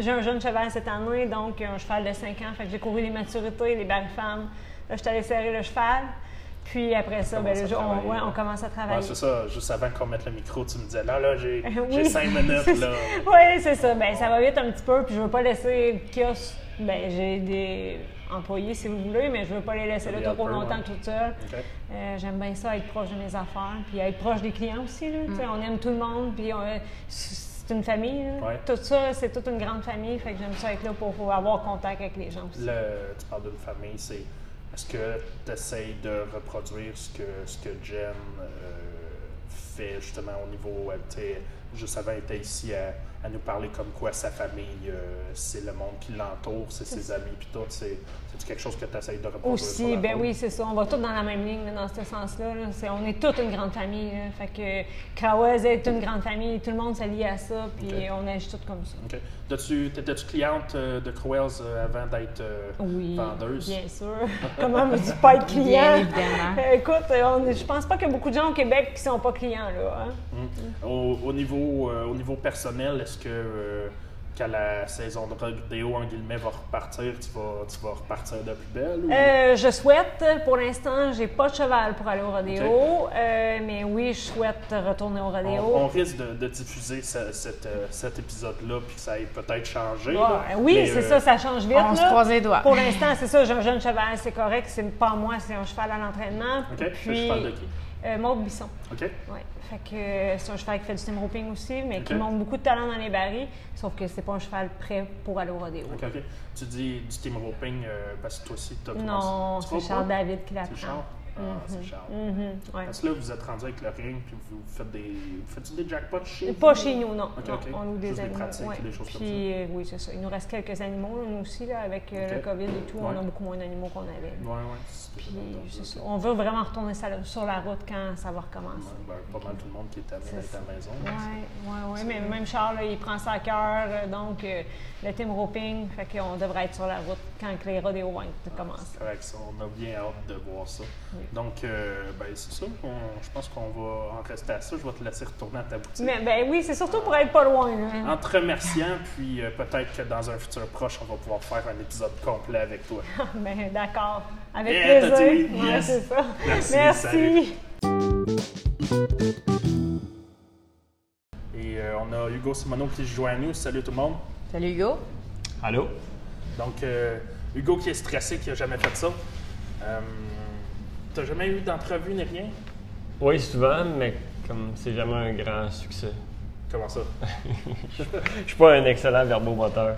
Speaker 4: j'ai un jeune cheval cette année, donc un cheval de 5 ans. Fait que j'ai couru les maturités, les barres femmes. Là, je suis allée serrer le cheval. Puis après ça, ben, le jour- on, ouais, commence à
Speaker 1: Ouais,
Speaker 4: travailler.
Speaker 1: c'est ça. Juste avant qu'on mette le micro, tu me disais, là, là, j'ai
Speaker 4: Oui.
Speaker 1: cinq minutes, là.
Speaker 4: oui, c'est ça. Ben, ça va vite un petit peu, puis je veux pas laisser le kiosque. Ben, j'ai des employés, si vous voulez, mais je veux pas les laisser là trop longtemps
Speaker 1: ouais.
Speaker 4: toute seule. Euh, J'aime bien ça, être proche de mes affaires, puis être proche des clients aussi. Là, sais, On aime tout le monde, puis on- euh, c'est une famille.
Speaker 1: Ouais.
Speaker 4: Tout ça, c'est toute une grande famille, fait que j'aime ça être là pour, pour avoir contact avec les gens aussi.
Speaker 1: Le- tu parles d'une famille, c'est. Est-ce que tu essayes de reproduire ce que, ce que Jen euh, fait justement au niveau. juste avant, elle était ici à, à nous parler comme quoi sa famille, euh, c'est le monde qui l'entoure, c'est ses amis, puis tout. C'est quelque chose que tu essayes de reproduire.
Speaker 4: Aussi, ben
Speaker 1: route?
Speaker 4: oui, c'est ça. On va tous dans la même ligne là, dans ce sens-là. là. C'est- On est toute une grande famille. là. Fait que Crowes est une grande famille. Tout le monde s'allie à ça, puis on agit tous comme ça.
Speaker 1: OK. T'étais-tu cliente euh, de Crowells euh, avant d'être euh,
Speaker 4: Oui,
Speaker 1: vendeuse?
Speaker 4: bien sûr. Comment me dis pas être client?
Speaker 3: Bien évidemment.
Speaker 4: Écoute, on- je pense pas qu'il y a beaucoup de gens au Québec qui sont pas clients là. hein.
Speaker 1: Hum. Au, au niveau, euh, au niveau personnel, est-ce que, euh, quand la saison de rodéo, en guillemets, va repartir, tu vas, tu vas repartir de plus belle? Ou...
Speaker 4: Euh, je souhaite, pour l'instant, j'ai pas de cheval pour aller au rodéo, euh, mais oui, je souhaite retourner au rodéo.
Speaker 1: on, on risque de, de diffuser ce- euh, cet épisode-là, puis que ça ait peut-être changé.
Speaker 4: Ouais,
Speaker 1: là.
Speaker 4: oui, c'est
Speaker 1: euh,
Speaker 4: ça, ça change vite.
Speaker 3: On se croise les doigts.
Speaker 4: Pour l'instant, c'est ça, j'ai un jeune cheval, c'est correct, c'est pas moi, c'est un cheval à l'entraînement.
Speaker 1: OK,
Speaker 4: Puis,
Speaker 1: cheval de qui?
Speaker 4: Euh, Maude Bisson.
Speaker 1: OK?
Speaker 4: Ouais. Fait que euh, c'est un cheval qui fait du team roping aussi, mais qui montre beaucoup de talent dans les barils, sauf que c'est pas un cheval prêt pour aller au rodéo.
Speaker 1: OK, OK. Tu dis du team roping euh, parce que toi aussi, tu as
Speaker 4: Non, c'est Charles? David qui
Speaker 1: C'est
Speaker 4: l'apprend.
Speaker 1: Ah, c'est Charles.
Speaker 4: Mhm, ouais.
Speaker 1: Parce que là, vous êtes rendu avec le ring, puis vous faites des. Vous faites des jackpots chez vous?
Speaker 4: Pas chez nous, non. On loue des
Speaker 1: Juste des
Speaker 4: animaux.
Speaker 1: pratiques,
Speaker 4: ouais.
Speaker 1: des choses comme
Speaker 4: Puis, euh, oui, c'est ça. Il nous reste quelques animaux, nous aussi, là, avec euh, le COVID et tout.
Speaker 1: Ouais.
Speaker 4: On a beaucoup moins d'animaux qu'on avait.
Speaker 1: Ouais. c'est
Speaker 4: Puis,
Speaker 1: bon,
Speaker 4: ça. On veut vraiment retourner ça- sur la route quand ça va recommencer.
Speaker 1: Ben, pas mal tout le monde qui est amené à la maison.
Speaker 4: Oui, oui, oui. Mais même Charles, là, il prend ça à cœur. euh, Donc, euh, le team roping, fait qu'on devrait être sur la route quand les rodéos vont être commencés.
Speaker 1: C'est correct, ça. On a bien hâte de voir ça. Donc, euh, ben, c'est ça. On- je pense qu'on va en rester à ça. Je vais te laisser retourner à ta boutique.
Speaker 4: Mais ben oui, c'est surtout pour être pas loin.
Speaker 1: En te remerciant, puis euh, peut-être que dans un futur proche, on va pouvoir faire un épisode complet avec toi.
Speaker 4: Ben d'accord. Avec
Speaker 1: Yeah, t'as
Speaker 4: plaisir.
Speaker 1: dit, yes.
Speaker 4: ça.
Speaker 1: Merci,
Speaker 4: Merci.
Speaker 1: Et euh, on a Hugo Simoneau qui se joint à nous. Salut tout le monde.
Speaker 3: Salut Hugo.
Speaker 5: Allô?
Speaker 1: Donc, euh, Hugo qui est stressé, qui a jamais fait ça. Euh, T'as jamais eu d'entrevue ni rien?
Speaker 5: Oui, souvent, mais comme c'est jamais un grand succès.
Speaker 1: Comment ça?
Speaker 5: Je suis pas un excellent verbomoteur.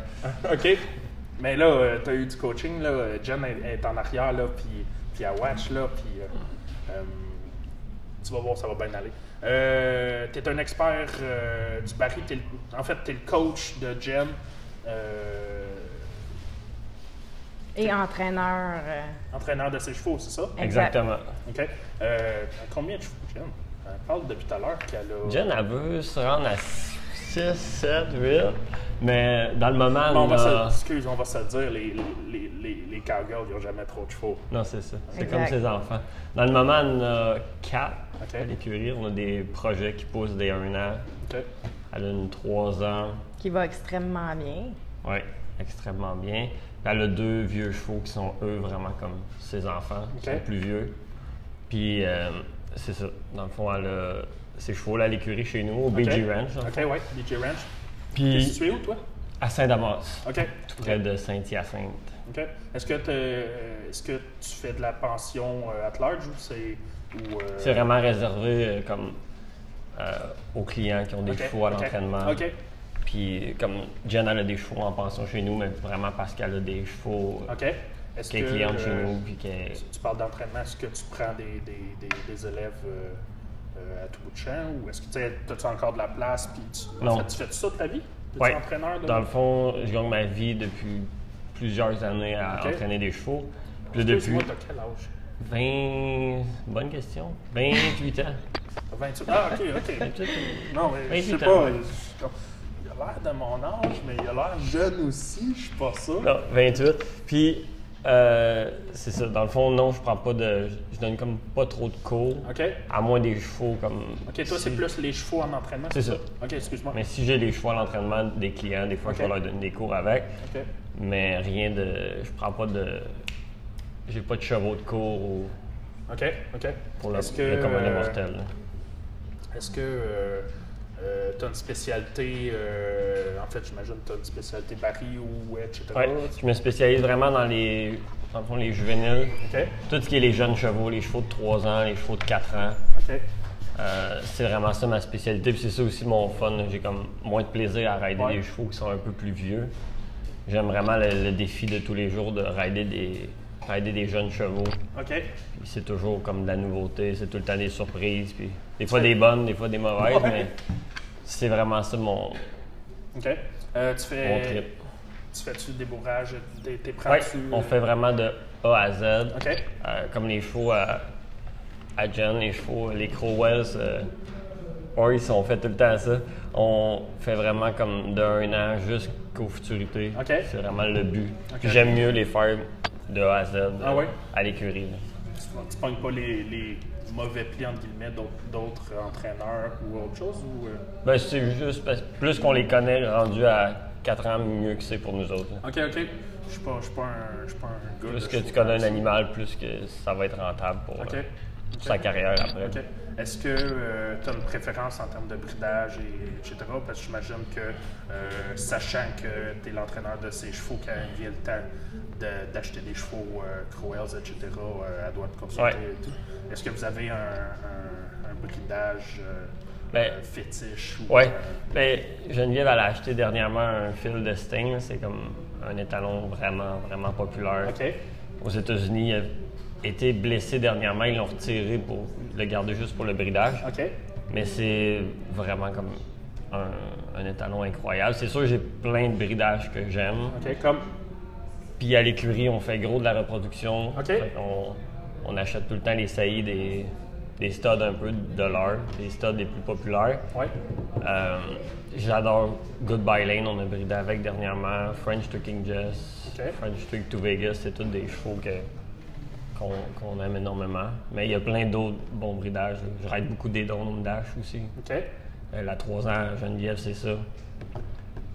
Speaker 1: OK. Mais là, euh, tu as eu du coaching. Là. Jen est, est en arrière, là, puis, puis à Watch, là, puis euh, euh, tu vas voir, ça va bien aller. Euh, tu es un expert euh, du baril. En fait, tu es le coach de Jen. Euh,
Speaker 3: Et entraîneur. euh,
Speaker 1: entraîneur de ses chevaux, c'est ça?
Speaker 3: Exact.
Speaker 5: Exactement.
Speaker 1: OK. Euh, combien de chevaux, Jen? Elle parle depuis tout à l'heure qu'elle a...
Speaker 5: Jen, elle veut se rendre à 6, 7, 8. Mais dans le moment,
Speaker 1: Bon, on va
Speaker 5: elle
Speaker 1: se, excuse, on va se dire, les, les, les, les cowgirls, ils n'ont jamais trop de chevaux.
Speaker 5: Non, c'est ça. C'est comme ses enfants. Dans le moment, on a 4
Speaker 1: OK.
Speaker 5: à l'écurie. On a des projets qui poussent des 1 an.
Speaker 1: OK.
Speaker 5: Elle a une 3 ans.
Speaker 3: qui va extrêmement bien.
Speaker 5: Oui, extrêmement bien. Elle a deux vieux chevaux qui sont, eux, vraiment comme ses enfants, qui sont plus vieux. Puis, euh, c'est ça. Dans le fond, elle a ses chevaux là à l'écurie chez nous, au BG Ranch.
Speaker 1: OK, ouais, BJ Ranch. T'es
Speaker 5: Puis,
Speaker 1: situé où, toi?
Speaker 5: à Saint-Damas,
Speaker 1: OK.
Speaker 5: tout près de Saint-Hyacinthe.
Speaker 1: OK. Est-ce que, t'es- euh, est-ce que tu fais de la pension euh, at large ou c'est. ou, euh,
Speaker 5: C'est vraiment réservé euh, comme euh, aux clients qui ont des chevaux à l'entraînement.
Speaker 1: OK.
Speaker 5: Puis, comme Jen, elle a des chevaux en pension chez nous, mais vraiment parce qu'elle a des chevaux euh,
Speaker 1: OK. Est-ce que,
Speaker 5: cliente chez
Speaker 1: euh,
Speaker 5: nous. Puis qu'elle-
Speaker 1: Tu parles d'entraînement, est-ce que tu prends des, des, des, des élèves euh, euh, à tout bout de champ ou est-ce que tu as encore de la place? Puis tu, en
Speaker 5: Non.
Speaker 1: fait, tu fais ça de ta vie? Tu
Speaker 5: Ouais.
Speaker 1: entraîneur de
Speaker 5: Dans le fond, je gagne ma vie depuis plusieurs années à entraîner des chevaux. Puis depuis
Speaker 1: t'as quel âge?
Speaker 5: 20... Bonne question. 28 ans.
Speaker 1: T'as 28? Ah, OK, OK.
Speaker 5: 28
Speaker 1: Non, mais je sais
Speaker 5: 28
Speaker 1: pas. L'air de mon âge, mais il a l'air jeune aussi, je suis pas sûr.
Speaker 5: Non, 28. Puis, euh, c'est ça. Dans le fond, non, je prends pas de... Je donne comme pas trop de cours.
Speaker 1: OK.
Speaker 5: À moins des chevaux comme...
Speaker 1: OK, toi, c'est plus les chevaux en entraînement?
Speaker 5: C'est ça.
Speaker 1: OK, excuse-moi.
Speaker 5: Mais si j'ai des chevaux à l'entraînement des clients, des fois, je vais leur donner des cours avec.
Speaker 1: OK.
Speaker 5: Mais rien de... Je prends pas de... J'ai pas de chevaux de cours ou
Speaker 1: OK, OK.
Speaker 5: pour le,
Speaker 1: Est-ce que,
Speaker 5: le commun des
Speaker 1: euh. Est-ce que tu as une spécialité, euh, en fait, j'imagine que tu as une spécialité baril ou etc.
Speaker 5: Ouais, je me spécialise vraiment dans les, dans le fond, les juvéniles. Tout ce qui est les jeunes chevaux, les chevaux de 3 ans, les chevaux de 4 ans. Euh, c'est vraiment ça ma spécialité. Puis c'est ça aussi mon fun. J'ai comme moins de plaisir à rider
Speaker 1: Ouais.
Speaker 5: des chevaux qui sont un peu plus vieux. J'aime vraiment le, le défi de tous les jours de rider des, rider des jeunes chevaux.
Speaker 1: OK.
Speaker 5: C'est toujours comme de la nouveauté, c'est tout le temps des surprises. Puis des fois des bonnes, des fois des mauvaises,
Speaker 1: Ouais.
Speaker 5: mais c'est vraiment ça mon,
Speaker 1: OK. Euh, tu
Speaker 5: mon
Speaker 1: fais.
Speaker 5: trip.
Speaker 1: Tu fais-tu le débourrage? T'es, t'es
Speaker 5: Ouais,
Speaker 1: prends-tu.
Speaker 5: on fait vraiment de A à Z.
Speaker 1: OK.
Speaker 5: Euh, comme les chevaux à, à Jen, les chevaux, les Crowells, euh, Horse, on fait tout le temps ça. On fait vraiment comme d'un an jusqu'aux futurités.
Speaker 1: OK.
Speaker 5: C'est vraiment le but. J'aime mieux les faire de A à Z euh,
Speaker 1: Ah ouais?
Speaker 5: à l'écurie.
Speaker 1: Tu, tu pognes pas les, les mauvais plis, entre guillemets, d'autres, entraîneurs ou autre chose? Ou, euh,
Speaker 5: Ben, c'est juste parce que plus qu'on les connaît rendus à 4 ans, mieux que c'est pour nous autres. là.
Speaker 1: Ok, ok. Je suis pas, pas un, pas un gars.
Speaker 5: Plus que tu connais un animal, plus que ça va être rentable pour,
Speaker 1: Ok.
Speaker 5: euh, pour sa carrière après.
Speaker 1: OK. Est-ce que tu as une préférence en termes de bridage, et, etc.? Parce que j'imagine que, euh, sachant que tu es l'entraîneur de ces chevaux, quand vient le temps de- d'acheter des chevaux euh, Crowells, etc., euh, elle doit te consulter
Speaker 5: Ouais.
Speaker 1: et tout. Est-ce que vous avez un, un- un bridage euh,
Speaker 5: Ben,
Speaker 1: euh, fétiche? Ou,
Speaker 5: Ouais.
Speaker 1: euh,
Speaker 5: Ben, Geneviève, elle a acheté dernièrement un fil de Sting. C'est comme un étalon vraiment, vraiment populaire. Aux États-Unis, il a été blessé dernièrement. Ils l'ont retiré pour le garder juste pour le bridage.
Speaker 1: OK.
Speaker 5: Mais c'est vraiment comme un, un étalon incroyable. C'est sûr, j'ai plein de bridages que j'aime.
Speaker 1: OK. Comme?
Speaker 5: Puis à l'écurie, on fait gros de la reproduction.
Speaker 1: OK.
Speaker 5: On, achète tout le temps les saillies des, des studs un peu de l'heure, des studs les plus populaires.
Speaker 1: Ouais.
Speaker 5: Euh, J'adore Goodbye Lane, on a bridé avec dernièrement. French to King Jess. French to Vegas, c'est tous des chevaux que- qu'on aime énormément. Mais il y a plein d'autres bons bridages. Je ride beaucoup des Donald Dash aussi.
Speaker 1: OK.
Speaker 5: Euh, la 3 ans, Geneviève, c'est ça.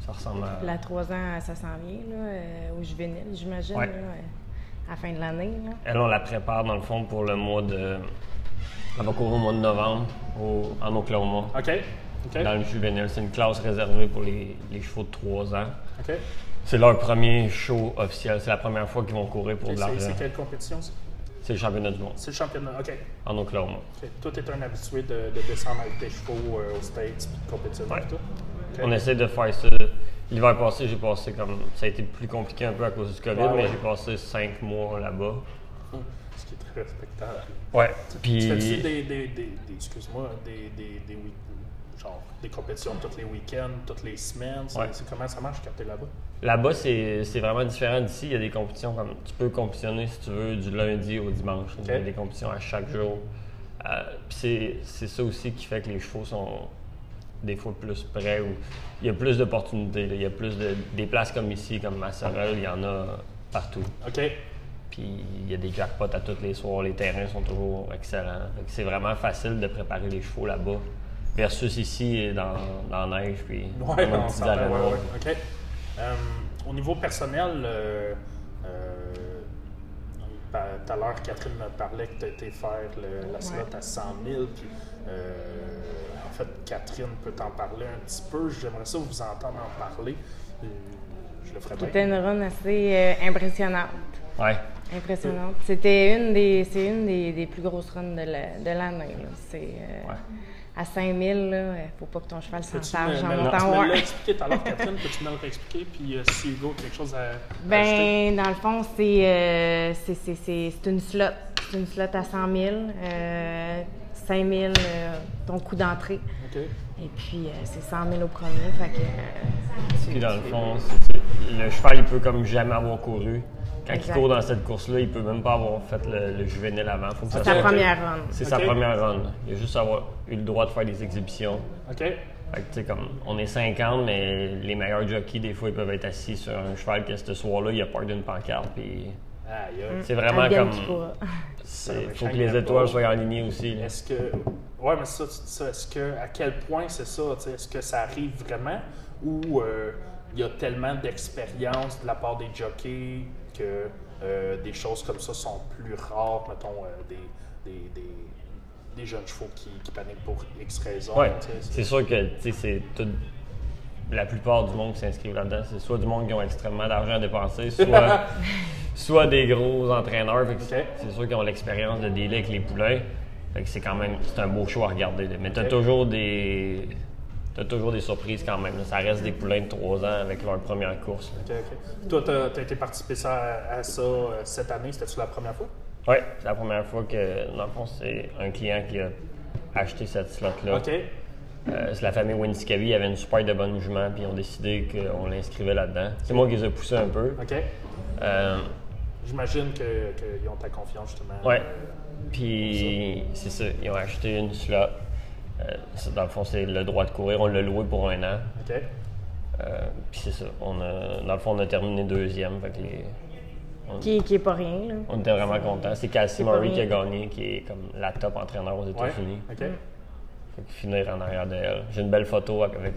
Speaker 5: Ça ressemble à.
Speaker 3: La 3 ans, ça s'en vient, là, euh, au juvénile, j'imagine,
Speaker 5: Ouais.
Speaker 3: euh, à la fin de l'année. là.
Speaker 5: Elle, on la prépare dans le fond pour le mois de. Elle va courir au mois de novembre au- en Oklahoma.
Speaker 1: OK. OK.
Speaker 5: Dans le juvénile, c'est une classe réservée pour les, les chevaux de 3 ans. C'est leur premier show officiel. C'est la première fois qu'ils vont courir pour
Speaker 1: Ok,
Speaker 5: de l'argent.
Speaker 1: c'est quelle compétition, ça?
Speaker 5: C'est le championnat du monde
Speaker 1: C'est le championnat. OK.
Speaker 5: en Oklahoma.
Speaker 1: Ok. Toi, tu es un habitué de, de descendre avec tes chevaux euh, aux States puis de compétitionner
Speaker 5: Ouais.
Speaker 1: Ok.
Speaker 5: On essaie de faire ça. L'hiver passé, j'ai passé comme. Ça a été plus compliqué un peu à cause du COVID,
Speaker 1: Ouais,
Speaker 5: mais
Speaker 1: ouais.
Speaker 5: j'ai passé 5 mois là-bas.
Speaker 1: Hum, Ce qui est très respectable.
Speaker 5: Ouais.
Speaker 1: Tu
Speaker 5: Puis.
Speaker 1: fais-tu des, des, des, des- excuse-moi, des, des, des, genre, des compétitions tous les week-ends, toutes les semaines? C'est
Speaker 5: Ouais.
Speaker 1: c'est comment ça marche quand tu es là-bas?
Speaker 5: Là-bas, c'est vraiment différent d'ici. Il y a des compétitions comme. Tu peux compétitionner si tu veux du lundi au dimanche. Il y a des compétitions à chaque jour. Euh, c'est- ça aussi qui fait que les chevaux sont des fois plus près ou il y a plus d'opportunités. Il y a plus de des places comme ici, comme Massorel, il y en a partout.
Speaker 1: OK.
Speaker 5: Puis il y a des jackpots à tous les soirs. Les terrains sont toujours excellents. C'est vraiment facile de préparer les chevaux là-bas. Versus ici, dans, dans la neige, puis
Speaker 1: Ouais,
Speaker 5: dans arénas.
Speaker 1: ouais, ouais. OK. Euh, au niveau personnel, euh, euh, tout à l'heure, Catherine me parlait que tu as été faire le- la slot à 100 000. Puis, euh, en fait, Catherine peut t'en parler un petit peu. J'aimerais ça vous entendre en parler. Je le ferai
Speaker 3: C'était une run assez euh, impressionnante.
Speaker 5: Ouais.
Speaker 3: Impressionnante. C'était une des, c'est une des, des plus grosses runs de la- de l'année. là. C'est euh,
Speaker 5: Ouais.
Speaker 3: À 5000, là, euh, faut pas que ton cheval s'en charge en montant
Speaker 1: tu me l'as expliqué tout à l'heure, Catherine. Peux-tu me le réexpliquer? Puis, euh, si Hugo a quelque chose à?
Speaker 3: Ben, dans le fond, c'est euh, c'est- c'est- c'est- c'est une slot. C'est une slot à 100 000, euh, 5 000 euh, ton coût d'entrée.
Speaker 1: OK.
Speaker 3: Et puis, euh, c'est 100 000 au premier. Fait que, euh, tu-
Speaker 5: Puis dans le fond, le cheval, il peut comme jamais avoir couru. Quand
Speaker 3: Exact.
Speaker 5: il court dans cette course-là, il peut même pas avoir fait le, le juvénile avant.
Speaker 3: C'est ta première run.
Speaker 5: C'est sa première run. Il a juste avoir eu le droit de faire des exhibitions.
Speaker 1: OK.
Speaker 5: Fait que, tu sais, comme, on est 50, mais les meilleurs jockeys, des fois, ils peuvent être assis sur un cheval que ce soir-là, il a peur d'une pancarte. Puis c'est vraiment comme. Il faut que les
Speaker 1: pas.
Speaker 5: étoiles soient alignées aussi.
Speaker 1: Est-ce que. Ouais, mais ça, tu dis ça. Est-ce que. À quel point c'est ça? Est-ce que ça arrive vraiment? Ou euh, il y a tellement d'expérience de la part des jockeys que euh, des choses comme ça sont plus rares, mettons, euh, des, des, des, des jeunes chevaux qui, qui paniquent pour X raisons?
Speaker 5: Ouais,
Speaker 1: tu
Speaker 5: c'est sûr que tu c'est tout. La plupart du monde qui s'inscrivent là-dedans, c'est soit du monde qui ont extrêmement d'argent à dépenser, soit, soit des gros entraîneurs. C'est sûr qu'ils ont l'expérience de dealer avec les que c'est quand même c'est un beau show à regarder. Mais t'as
Speaker 1: Ok.
Speaker 5: toujours des. T'as toujours des surprises quand même. Ça reste des poulains de 3 ans avec leur première course.
Speaker 1: OK, OK. Toi, tu as, été participé à, à ça euh, cette année? C'était-tu la première fois?
Speaker 5: Oui, c'est la première fois que, dans le fond, c'est un client qui a acheté cette slot-là.
Speaker 1: OK.
Speaker 5: Euh, c'est la famille Winskavi, il avait une super de bonne jugement, puis ils ont décidé qu'on l'inscrivait là-dedans. C'est moi qui les ai poussés un peu.
Speaker 1: OK.
Speaker 5: Euh,
Speaker 1: J'imagine que- qu'ils ont ta confiance, justement.
Speaker 5: ouais. Puis, c'est ça, ils ont acheté une slot. Euh, dans le fond, c'est le droit de courir. On l'a loué pour un an.
Speaker 1: OK.
Speaker 5: Euh, puis c'est ça. On a, dans le fond, on a terminé deuxième. Fait que les- on,
Speaker 3: Qui, qui est pas rien, là.
Speaker 5: on était vraiment contents. C'est Cassie Murray qui a gagné, qui est comme la top entraîneur aux
Speaker 1: Ouais.
Speaker 5: États-Unis.
Speaker 1: OK.
Speaker 5: Fait que finir en arrière d'elle. J'ai une belle photo avec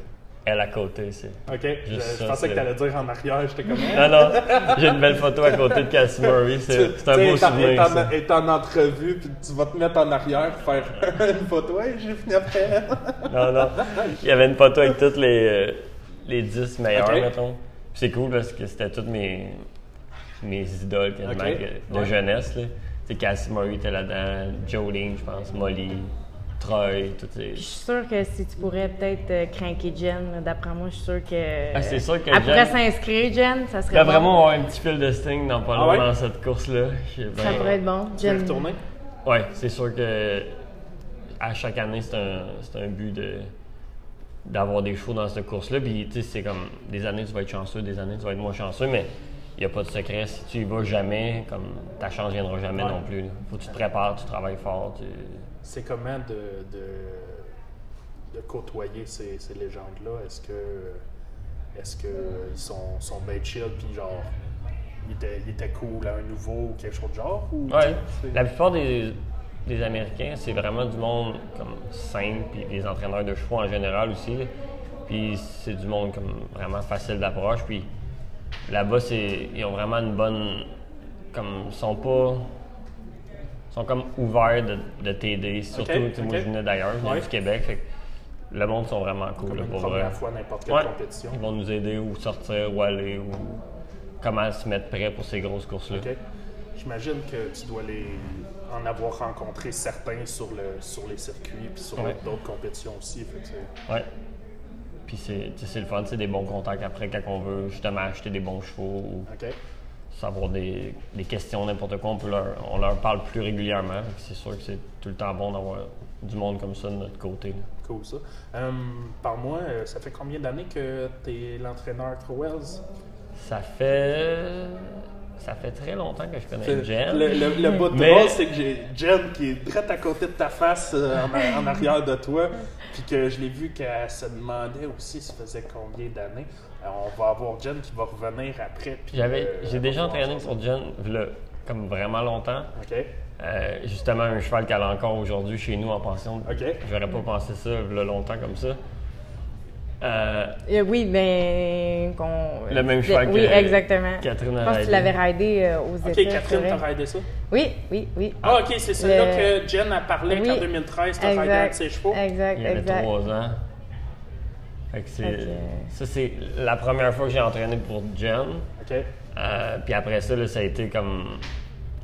Speaker 5: elle à côté. C'est...
Speaker 1: Ok, je,
Speaker 5: ça,
Speaker 1: pensais que
Speaker 5: c'est-
Speaker 1: t'allais dire en arrière, j'étais comme.
Speaker 5: Non, non, j'ai une belle photo à côté de Cassie Murray. C'est, c'est un beau
Speaker 1: Tu
Speaker 5: souvenir.
Speaker 1: est en- en entrevue, puis tu vas te mettre en arrière, faire une photo. Ouais, j'ai fini après elle.
Speaker 5: Non, non. Il y avait une photo avec toutes les, euh, les 10 meilleurs,
Speaker 1: Ok.
Speaker 5: mettons. Puis c'est cool parce que c'était toutes mes, mes idoles quasiment,
Speaker 1: Ok.
Speaker 5: que- de
Speaker 1: Ouais.
Speaker 5: jeunesse. Là. Tu sais, Cassie Murray était là-dedans, Jolene, je pense, Molly,
Speaker 3: Je suis sûre que si tu pourrais peut-être euh, craquer Jen, d'après moi, je suis sûre que.
Speaker 5: Ah, c'est sûr que
Speaker 3: Elle pourrait
Speaker 5: Jen-
Speaker 3: s'inscrire, Jen, ça serait bon.
Speaker 5: vraiment avoir un petit fil de sting dans pas
Speaker 1: Ah ouais?
Speaker 5: dans cette course-là.
Speaker 3: Ça pourrait être bon.
Speaker 1: Tu
Speaker 3: Jen.
Speaker 1: retourner?
Speaker 5: Ouais, c'est sûr que à chaque année, c'est un, c'est un but de d'avoir des chevaux dans cette course-là. Puis, tu sais, c'est comme des années, tu vas être chanceux, des années, tu vas être moins chanceux, mais il n'y a pas de secret. Si tu y vas jamais, comme ta chance ne viendra jamais
Speaker 1: Ouais.
Speaker 5: non plus. là. Faut que tu te prépares, tu travailles fort. tu-
Speaker 1: C'est comment de, de, de côtoyer ces, ces légendes-là? Est-ce que est-ce que ils sont, sont bien chill puis genre ils étaient, ils étaient cool à un nouveau ou quelque chose de genre? Ou,
Speaker 5: Ouais. La plupart des, des Américains, c'est vraiment du monde comme simple, puis des entraîneurs de chevaux en général aussi. Puis c'est du monde comme vraiment facile d'approche. Puis là-bas, c'est ils ont vraiment une bonne. Comme. Ils sont pas. Ils sont comme ouverts de, de t'aider. Surtout, tu sais, moi, je venais d'ailleurs, je venais
Speaker 1: Ouais.
Speaker 5: du Québec. Fait que le monde sont vraiment cool.
Speaker 1: comme
Speaker 5: là,
Speaker 1: une
Speaker 5: pour
Speaker 1: première
Speaker 5: vrai.
Speaker 1: fois n'importe quelle
Speaker 5: Ouais.
Speaker 1: compétition.
Speaker 5: Ils vont nous aider où sortir, où aller, ou comment se mettre prêt pour ces grosses courses-là.
Speaker 1: J'imagine que tu dois les en avoir rencontré certains sur, le, sur les circuits puis sur
Speaker 5: Ouais.
Speaker 1: d'autres compétitions aussi.
Speaker 5: Ouais. Puis c'est, le fun, c'est des bons contacts après quand on veut justement acheter des bons chevaux ou. Savoir des, des questions, n'importe quoi, on, peut leur, on leur parle plus régulièrement. C'est sûr que c'est tout le temps bon d'avoir du monde comme ça de notre côté. là.
Speaker 1: Cool ça. Hum, Par-moi, euh, ça fait combien d'années que tu es l'entraîneur Crowells?
Speaker 5: Ça fait. Ça fait très longtemps que je connais Jen.
Speaker 1: Le, le, le bout de
Speaker 5: Mais-
Speaker 1: drôle, c'est que j'ai Jen qui est direct à côté de ta face euh, en, en arrière de toi, puis que je l'ai vu qu'elle se demandait aussi ça faisait combien d'années. Euh, on va avoir Jen qui va revenir après.
Speaker 5: J'avais,
Speaker 1: euh,
Speaker 5: j'ai déjà entraîné pour Jen, v'là, comme vraiment longtemps.
Speaker 1: OK.
Speaker 5: Euh, justement, un cheval qu'elle a encore aujourd'hui chez nous en pension.
Speaker 1: OK.
Speaker 5: J'aurais pas pensé ça v'là longtemps comme ça. Euh,
Speaker 3: Euh, oui, ben. qu'on-
Speaker 5: Le même cheval
Speaker 3: Oui,
Speaker 5: que
Speaker 3: exactement.
Speaker 5: Catherine a
Speaker 3: Je pense que tu l'avais raidé euh, aux
Speaker 1: OK,
Speaker 3: États.
Speaker 1: Catherine, t'as raidé ça?
Speaker 3: Oui, oui, oui.
Speaker 1: Ah, OK, c'est celle-là
Speaker 3: Le-
Speaker 1: que Jen a parlé
Speaker 3: Oui.
Speaker 1: qu'en 2013, t'as raidé de ses chevaux.
Speaker 3: Exact,
Speaker 5: Il y avait
Speaker 3: exact.
Speaker 5: trois ans. Fait que c'est, Ça, c'est la première fois que j'ai entraîné pour Jen.
Speaker 1: OK.
Speaker 5: Euh, puis après ça, là, ça a été comme.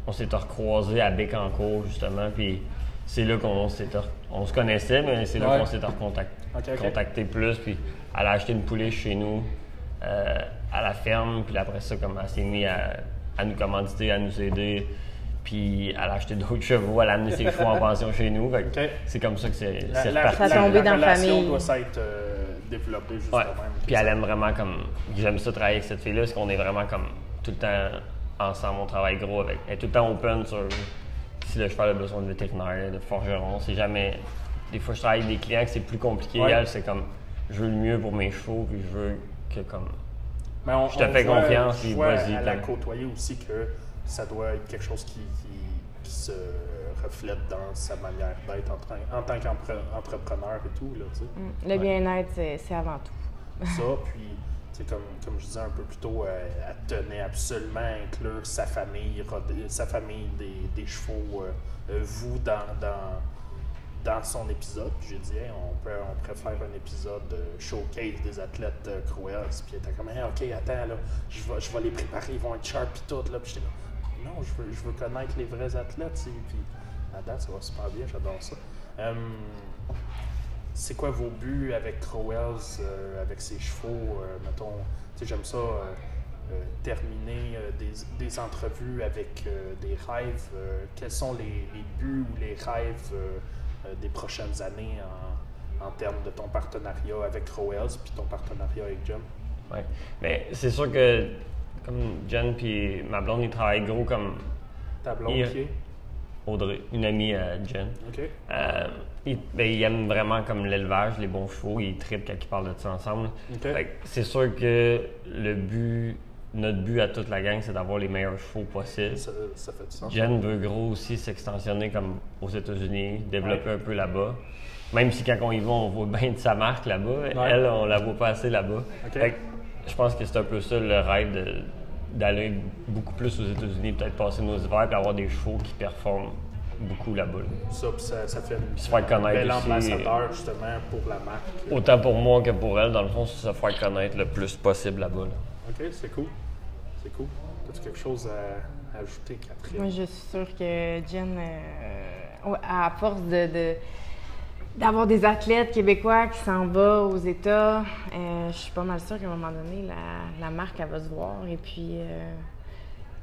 Speaker 5: On s'est recroisés à Bécancourt, justement. Puis c'est là qu'on s'est On se connaissait, mais c'est là
Speaker 1: Ouais.
Speaker 5: qu'on s'est recontacté Contacté plus. Puis elle a acheté une pouliche chez nous, euh, à la ferme. Puis après ça, comme elle s'est mise à, à nous commanditer, à nous aider. Puis elle a acheté d'autres chevaux, elle a amené ses chevaux en pension chez nous. C'est comme ça que c'est,
Speaker 1: La.
Speaker 3: Ça a tombé dans la
Speaker 1: relation
Speaker 3: famille.
Speaker 1: doit s'être euh, développée juste
Speaker 5: Ouais. Puis elle aime vraiment comme. J'aime ça travailler avec cette fille-là, parce qu'on est vraiment comme tout le temps ensemble, on travaille gros avec. Elle est tout le temps open sur si le cheval a besoin de vétérinaire, de forgeron. C'est jamais. Des fois, je travaille avec des clients que c'est plus compliqué.
Speaker 1: Ouais.
Speaker 5: C'est comme je veux le mieux pour mes chevaux, puis je veux que comme.
Speaker 1: Mais on-
Speaker 5: Je te
Speaker 1: on
Speaker 5: fais
Speaker 1: voit-
Speaker 5: confiance, puis vas-y,
Speaker 1: la côtoyer aussi que ça doit être quelque chose qui, qui- qui se reflète dans sa manière d'être en, tant qu'entrepreneur et tout. Là, tu sais.
Speaker 3: Mm. Le bien-être, c'est c'est avant tout.
Speaker 1: Ça, puis tu sais, comme, comme je disais un peu plus tôt, euh, elle tenait absolument à inclure sa famille, rod- sa famille des, des chevaux, euh, euh, vous dans, dans, dans son épisode. Puis j'ai dit, on, peut, pourrait faire un épisode euh, showcase des athlètes euh, Cruels. Puis elle était comme, Hey, ok, attends, là, je vais, les préparer, ils vont être sharp et tout. Là. Puis j'étais comme, non, je veux, connaître les vrais athlètes. Puis à date, ça va super bien, j'adore ça. Hum, c'est quoi vos buts avec Crowells, euh, avec ses chevaux? euh, mettons, tu j'aime ça euh, euh, terminer euh, des, entrevues avec euh, des rêves. euh, quels sont les, les buts ou les rêves euh, euh, des prochaines années en, en termes de ton partenariat avec Crowells puis ton partenariat avec John?
Speaker 5: Ouais. Mais c'est sûr que comme Jen puis ma blonde, ils travaillent gros comme
Speaker 1: Ta blonde qui est?
Speaker 5: Audrey, une amie à Jen.
Speaker 1: OK.
Speaker 5: Euh, ils, ben, ils aiment vraiment comme l'élevage, les bons chevaux, ils trippent quand ils parlent de ça ensemble.
Speaker 1: OK.
Speaker 5: Fait que c'est sûr que le but, notre but à toute la gang, c'est d'avoir les meilleurs chevaux possibles.
Speaker 1: Ça, ça fait du sens.
Speaker 5: Jen veut gros aussi s'extensionner comme aux États-Unis, développer
Speaker 1: Ouais.
Speaker 5: un peu là-bas. même si quand on y va, on voit bien de sa marque là-bas, elle, on la voit pas assez là-bas. Je pense que c'est un peu ça le rêve d'aller beaucoup plus aux États-Unis, peut-être passer nos hivers et avoir des chevaux qui performent beaucoup là-bas. là.
Speaker 1: Ça, puis ça, ça fait une-
Speaker 5: se faire connaître
Speaker 1: bel justement, pour la marque.
Speaker 5: Autant pour moi que pour elle, dans le fond, c'est se faire connaître le plus possible là-bas. là.
Speaker 1: OK, c'est cool. C'est cool. As-tu quelque chose à ajouter, Catherine?
Speaker 3: Moi, je suis sûre que Jen, euh, à force de, de- d'avoir des athlètes québécois qui s'en vont aux États, euh, je suis pas mal sûre qu'à un moment donné, la, la marque, elle va se voir. Et puis, euh,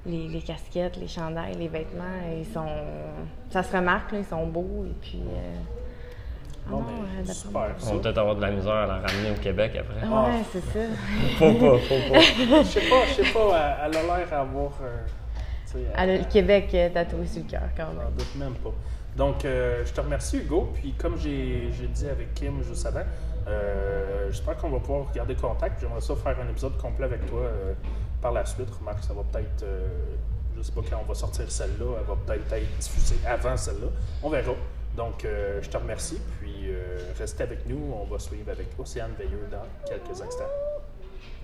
Speaker 3: les, les casquettes, les chandails, les vêtements, ils sont... Ça se remarque, là, ils sont beaux. Et puis... euh, ah
Speaker 1: Bon,
Speaker 3: non,
Speaker 1: mais
Speaker 3: euh, d'après
Speaker 1: super.
Speaker 5: On va peut-être avoir de la misère à la ramener au Québec après.
Speaker 1: Ah.
Speaker 3: Ouais, c'est ça.
Speaker 5: Faut pas, faut pas.
Speaker 1: Je sais pas, je sais pas, elle, elle a l'air d'avoir. euh,
Speaker 3: Elle a le Québec euh, tatoué sur le cœur, quand
Speaker 1: J'en
Speaker 3: même.
Speaker 1: doute même pas. Donc, euh, je te remercie, Hugo. Puis, comme j'ai j'ai dit avec Kim juste avant, euh, j'espère qu'on va pouvoir garder contact. J'aimerais ça faire un épisode complet avec toi euh, par la suite. Remarque, ça va peut-être. euh, je sais pas quand on va sortir celle-là. Elle va peut-être être diffusée avant celle-là. On verra. Donc, euh, je te remercie. Puis, euh, restez avec nous. On va suivre avec Océane Veilleux dans quelques instants.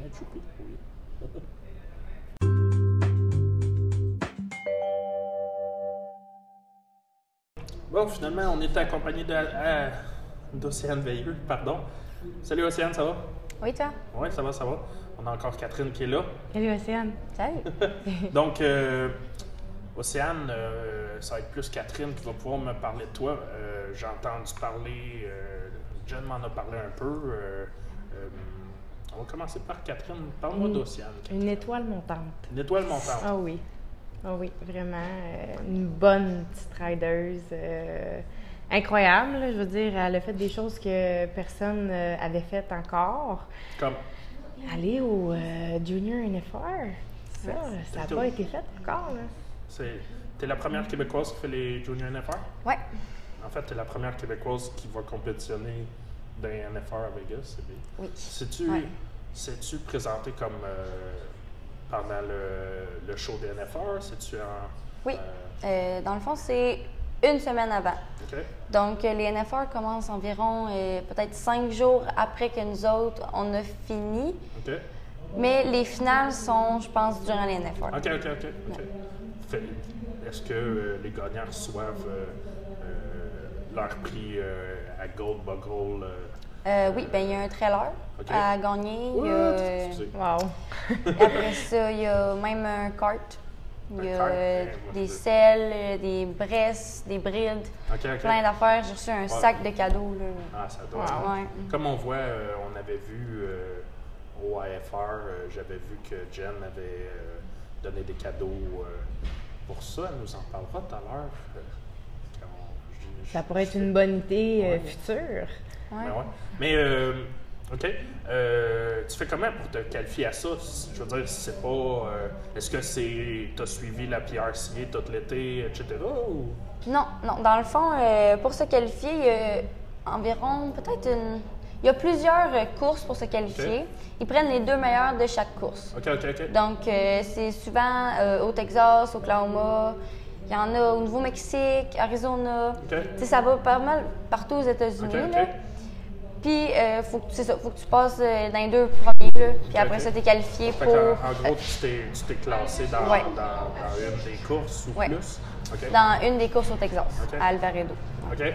Speaker 1: Hein, Choupi? Oui. Bon, finalement, on est accompagné euh, d'Océane Veilleux, pardon. Salut Océane, ça va?
Speaker 6: Oui, toi?
Speaker 1: Oui, ça va, ça va. On a encore Catherine qui est là.
Speaker 3: Salut, Océane.
Speaker 6: Salut!
Speaker 1: Donc, euh, Océane, euh, ça va être plus Catherine qui va pouvoir me parler de toi. Euh, J'ai entendu parler, euh, Jen m'en a parlé un peu. on va commencer par Catherine. Parle-moi d'Océane.
Speaker 3: Une étoile montante.
Speaker 1: Une étoile montante.
Speaker 3: Ah oui. Ah oui, vraiment. une bonne petite rideuse. incroyable, là, je veux dire. Elle a fait des choses que personne euh, avait faites encore.
Speaker 1: Comme,
Speaker 3: Aller au Junior NFR, ça, ça n'a pas été fait encore. Là.
Speaker 1: T'es la première Québécoise qui fait les Junior NFR?
Speaker 6: Ouais.
Speaker 1: En fait, t'es la première Québécoise qui va compétitionner dans les NFR à Vegas. C'est bien.
Speaker 6: Oui.
Speaker 1: C'est-tu,
Speaker 6: Ouais.
Speaker 1: présenté comme euh, pendant le, le show des NFR? C'est-tu en.
Speaker 6: Oui.
Speaker 1: euh,
Speaker 6: Euh, dans le fond, c'est une semaine avant.
Speaker 1: OK.
Speaker 6: Donc, les NFR commencent environ peut-être cinq jours après que nous autres, on a fini.
Speaker 1: OK.
Speaker 6: Mais les finales sont, je pense, durant les NFR.
Speaker 1: OK, OK, OK. ok. Fait- est-ce que euh, les gagnants reçoivent euh, euh, leur prix euh, à Gold Bugle? euh,
Speaker 6: Euh, oui, ben il y a un trailer à gagner. Il y a, euh.
Speaker 3: Wow.
Speaker 6: après ça, il y a même un kart. Il y a des selles, des bresses, des brides, plein d'affaires. J'ai reçu un sac de cadeaux. Là.
Speaker 1: Ah, ça doit.
Speaker 6: Ouais.
Speaker 1: Comme on voit, euh, on avait vu euh, au IFR, euh, j'avais vu que Jen avait euh, donné des cadeaux euh, pour ça. Elle nous en parlera tout à l'heure. euh,
Speaker 3: Ça pourrait être une bonne idée euh,
Speaker 1: Ouais.
Speaker 3: future.
Speaker 6: Ouais.
Speaker 1: Mais, ouais. Mais, euh, OK. Euh, tu fais comment pour te qualifier à ça? Je veux dire, c'est pas. euh, Est-ce que c'est. T'as suivi la PRCA tout l'été, etc. Ou...
Speaker 6: Non, non. Dans le fond, euh, pour se qualifier, il y a environ peut-être une. Il y a plusieurs euh, courses pour se qualifier. Ils prennent les deux meilleurs de chaque course.
Speaker 1: OK, OK, OK.
Speaker 6: Donc, euh, c'est souvent euh, au Texas, Oklahoma. Il y en a au Nouveau-Mexique, Arizona.
Speaker 1: OK.
Speaker 6: Tu sais, ça va pas mal partout aux États-Unis. Puis, euh, faut que, c'est ça, faut que tu passes euh, dans les deux premiers. Là. Puis après ça, tu es qualifié
Speaker 1: Fait
Speaker 6: pour.
Speaker 1: en, gros, tu t'es, classé dans,
Speaker 6: Ouais.
Speaker 1: dans, dans une des courses ou
Speaker 6: Ouais.
Speaker 1: plus.
Speaker 6: Dans une des courses au Texas, à Alvaredo.
Speaker 1: OK. Ça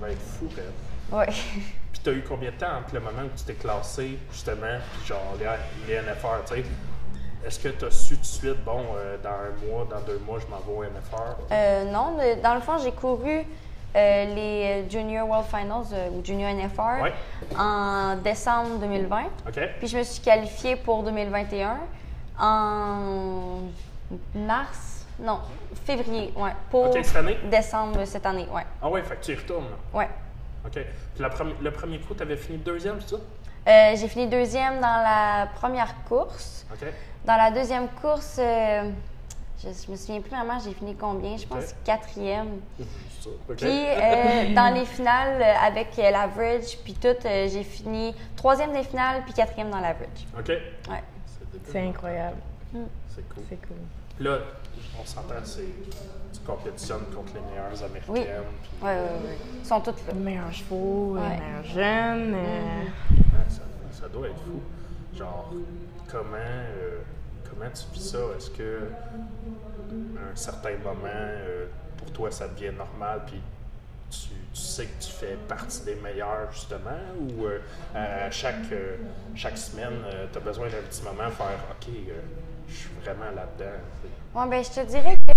Speaker 1: va être fou, quand même.
Speaker 6: Ouais.
Speaker 1: T'as eu combien de temps entre le moment où tu t'es classé, justement, puis genre les, les NFR, tu sais? Est-ce que tu as su tout de suite, bon, euh, dans un mois, dans deux mois, je m'en vais au NFR?
Speaker 6: Euh, non, le- dans le fond, j'ai couru euh, les Junior World Finals ou Junior NFR
Speaker 1: Ouais.
Speaker 6: en décembre 2020.
Speaker 1: OK?
Speaker 6: Puis je me suis qualifiée pour 2021 en mars, non, février, ouais, pour
Speaker 1: OK, cette année?
Speaker 6: décembre cette année, ouais,
Speaker 1: Ah ouais, fait que tu y retournes.
Speaker 6: ouais.
Speaker 1: OK. Puis la premi- le premier coup, tu avais fini deuxième, c'est ça?
Speaker 6: Euh, j'ai fini deuxième dans la première course.
Speaker 1: OK.
Speaker 6: Dans la deuxième course, euh, je, je me souviens plus vraiment, j'ai fini combien, je pense
Speaker 1: Ok.
Speaker 6: quatrième.
Speaker 1: C'est ça. OK.
Speaker 6: Puis euh, dans les finales, avec l'average, puis tout, euh, j'ai fini troisième des finales, puis quatrième dans l'average.
Speaker 1: OK.
Speaker 6: Ouais.
Speaker 1: C'est
Speaker 3: incroyable.
Speaker 1: C'est cool.
Speaker 3: C'est cool.
Speaker 1: Là, on s'entend, c'est tu compétitionnes contre les meilleures américaines. puis,
Speaker 6: Ouais, ouais, ouais. Ils sont tous là.
Speaker 3: Les meilleurs chevaux,
Speaker 6: Ouais.
Speaker 3: les meilleurs jeunes. euh,
Speaker 1: ouais, ça, ça doit être fou. Genre, comment, euh, comment tu vis ça? Est-ce que à un certain moment, euh, pour toi, ça devient normal, puis tu, tu sais que tu fais partie des meilleurs, justement, ou euh, à chaque, euh, chaque semaine, tu as besoin d'un petit moment faire OK, euh, je suis vraiment là-dedans.
Speaker 6: Ouais, ben, je te dirais que.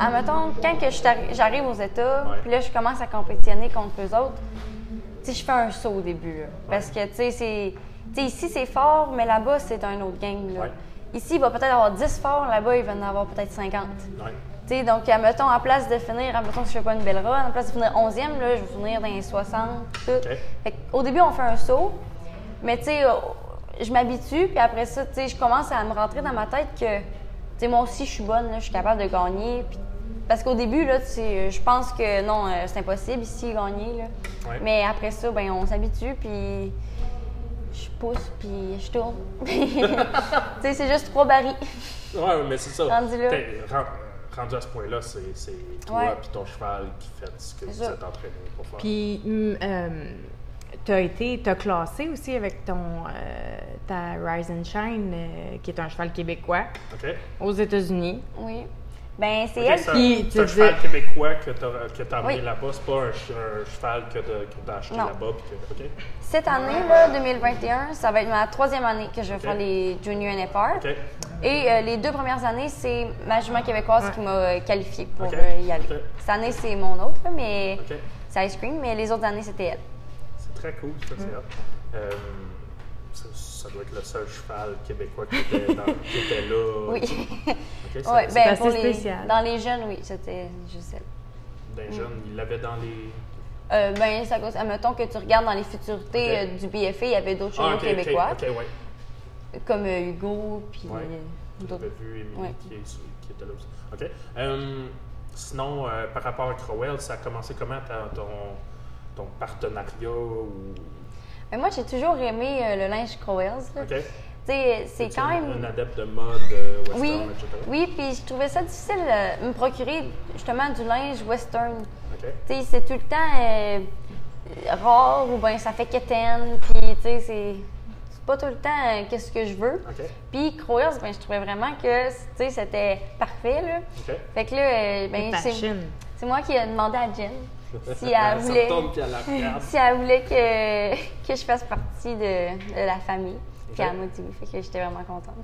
Speaker 6: Admettons, quand que j'arrive aux États, puis là, je commence à compétitionner contre eux autres, tu sais, je fais un saut au début. là. Parce que, tu sais, c'est. Ici, c'est fort, mais là-bas, c'est un autre gang. Là.
Speaker 1: Ouais.
Speaker 6: Ici, il va peut-être avoir 10 forts, là-bas, il va en avoir peut-être 50.
Speaker 1: Ouais.
Speaker 6: Tu sais, donc, admettons, en place de finir, admettons que je fais pas une belle run, en place de finir 11e, là, je vais finir dans les 60, tout. Fait au début, on fait un saut, mais tu sais, euh, je m'habitue, puis après ça, tu sais, je commence à me rentrer dans ma tête que, tu sais, moi aussi, je suis bonne, là, je suis capable de gagner. puis- parce qu'au début, là, je pense que non, euh, c'est impossible ici, gagner, là.
Speaker 1: Ouais.
Speaker 6: Mais après ça, ben, on s'habitue, puis je pousse, puis je tourne. tu sais, c'est juste trois barils.
Speaker 1: Ouais, mais c'est ça.
Speaker 6: Rendu là.
Speaker 1: Rendu à ce point-là, c'est c'est toi
Speaker 6: Ouais.
Speaker 1: et ton cheval qui fait ce que vous
Speaker 6: ça.
Speaker 1: êtes entraîné pour faire.
Speaker 3: Puis, hum, euh, t'as été, t'as classé aussi avec ton euh, ta Rise and Shine, euh, qui est un cheval québécois,
Speaker 1: OK?
Speaker 3: aux États-Unis.
Speaker 6: Oui. Ben, c'est elle
Speaker 1: c'est un-
Speaker 3: Puis,
Speaker 1: c'est un cheval québécois que tu as, que t'as amené
Speaker 6: Oui.
Speaker 1: là-bas. C'est pas un, ch- un cheval que tu as acheté là-bas. puis que- OK?
Speaker 6: Cette année, là, 2021, ça va être ma troisième année que je vais faire les Junior NFR. Et euh, les deux premières années, c'est ma jument québécoise qui m'a euh, qualifiée pour euh, y aller. Cette année, c'est mon autre, mais c'est Ice Cream, mais les autres années, c'était elle.
Speaker 1: C'est très cool, ça, c'est hot. Euh, ça, ça doit être le seul cheval québécois qui était, dans- qui était là.
Speaker 6: Oui.
Speaker 1: OK? ça-
Speaker 6: Ouais, ben,
Speaker 3: assez
Speaker 6: pour les-
Speaker 3: spécial.
Speaker 6: Dans les jeunes, oui, c'était juste elle.
Speaker 1: D'un jeune, il l'avait dans les.
Speaker 6: Euh, ben, ça cause, admettons que tu regardes dans les futurités euh, du BFA, il y avait d'autres chevaux
Speaker 1: Ah, OK, OK,
Speaker 6: québécois,
Speaker 1: ouais.
Speaker 6: comme euh, Hugo, puis
Speaker 1: Ouais.
Speaker 6: euh, d'autres.
Speaker 1: J'avais vu Émilie
Speaker 6: Ouais.
Speaker 1: qui, était là aussi. OK. Sinon, euh, par rapport à Crowell, ça a commencé comment ton, ton partenariat ou.
Speaker 6: Mais moi, j'ai toujours aimé euh, le linge Crowells.
Speaker 1: OK?
Speaker 6: Tu sais, c'est quand
Speaker 1: un-
Speaker 6: même.
Speaker 1: Un adepte de mode euh, western,
Speaker 6: Oui,
Speaker 1: etc.
Speaker 6: oui, puis je trouvais ça difficile de me procurer justement du linge western.
Speaker 1: OK?
Speaker 6: Tu sais, c'est tout le temps euh, rare ou bien ça fait quétaine, puis tu sais, c'est c'est pas tout le temps euh, qu'est-ce que je veux. Puis Crowells, ben je trouvais vraiment que tu sais, c'était parfait là. Fait que là, euh, ben c'est moi qui ai demandé à Jen si elle voulait
Speaker 1: elle
Speaker 6: si elle voulait que, que je fasse partie de, de la famille. Puis elle m'a dit oui, fait que j'étais vraiment contente.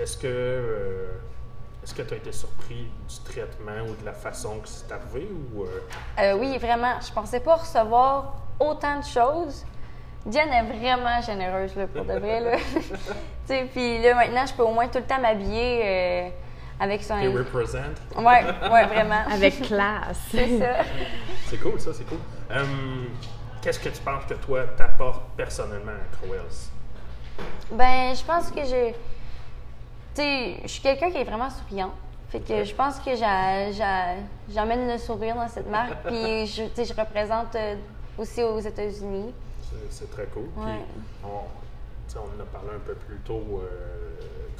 Speaker 1: Est-ce que euh, est-ce que tu as été surpris du traitement ou de la façon que c'est arrivé ou euh,
Speaker 6: Euh, oui, vraiment. Je pensais pas recevoir autant de choses. Jen est vraiment généreuse, là, pour de vrai. Là. Puis là, maintenant, je peux au moins tout le temps m'habiller euh, avec son...
Speaker 1: t'es represent?
Speaker 6: Ouais, ouais, vraiment.
Speaker 3: Avec classe.
Speaker 6: C'est ça.
Speaker 1: C'est cool, ça, c'est cool. Hum, Qu'est-ce que tu penses que toi t'apportes personnellement à Crowells?
Speaker 6: Ben, je pense que je... Tu sais, je suis quelqu'un qui est vraiment souriant. Fait que je pense que j'emmène le sourire dans cette marque. Puis, je, tu sais, je représente euh, aussi aux États-Unis.
Speaker 1: C'est- très cool. Puis
Speaker 6: Ouais.
Speaker 1: on, tu sais, on en a parlé un peu plus tôt. Euh,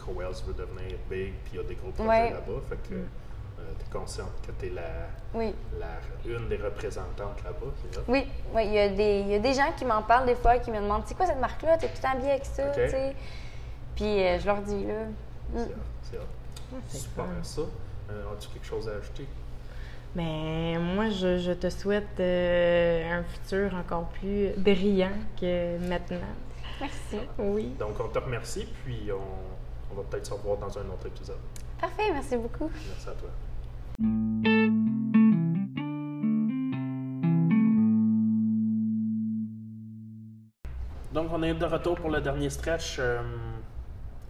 Speaker 1: Crowells veut devenir big, puis il y a des gros projets
Speaker 6: Ouais.
Speaker 1: là-bas. Fait que tu es consciente que tu es la,
Speaker 6: Oui.
Speaker 1: la, une des représentantes là-bas. c'est hot.
Speaker 6: Oui, oui, il y, a des- il y a des gens qui m'en parlent des fois, qui me demandent c'est quoi cette marque-là, t'es tout habillé avec ça, tu sais. Puis euh, je leur dis là.
Speaker 1: C'est
Speaker 6: mm.
Speaker 1: c'est hot. Super, ça. Euh, As-tu quelque chose à ajouter?
Speaker 3: Mais moi, je, je te souhaite euh, un futur encore plus brillant que maintenant.
Speaker 6: Merci.
Speaker 3: Oui.
Speaker 1: Donc, on te remercie, puis on, on va peut-être se revoir dans un autre épisode.
Speaker 6: Parfait, merci beaucoup.
Speaker 1: Merci à toi. Donc, on est de retour pour le dernier stretch. Euh,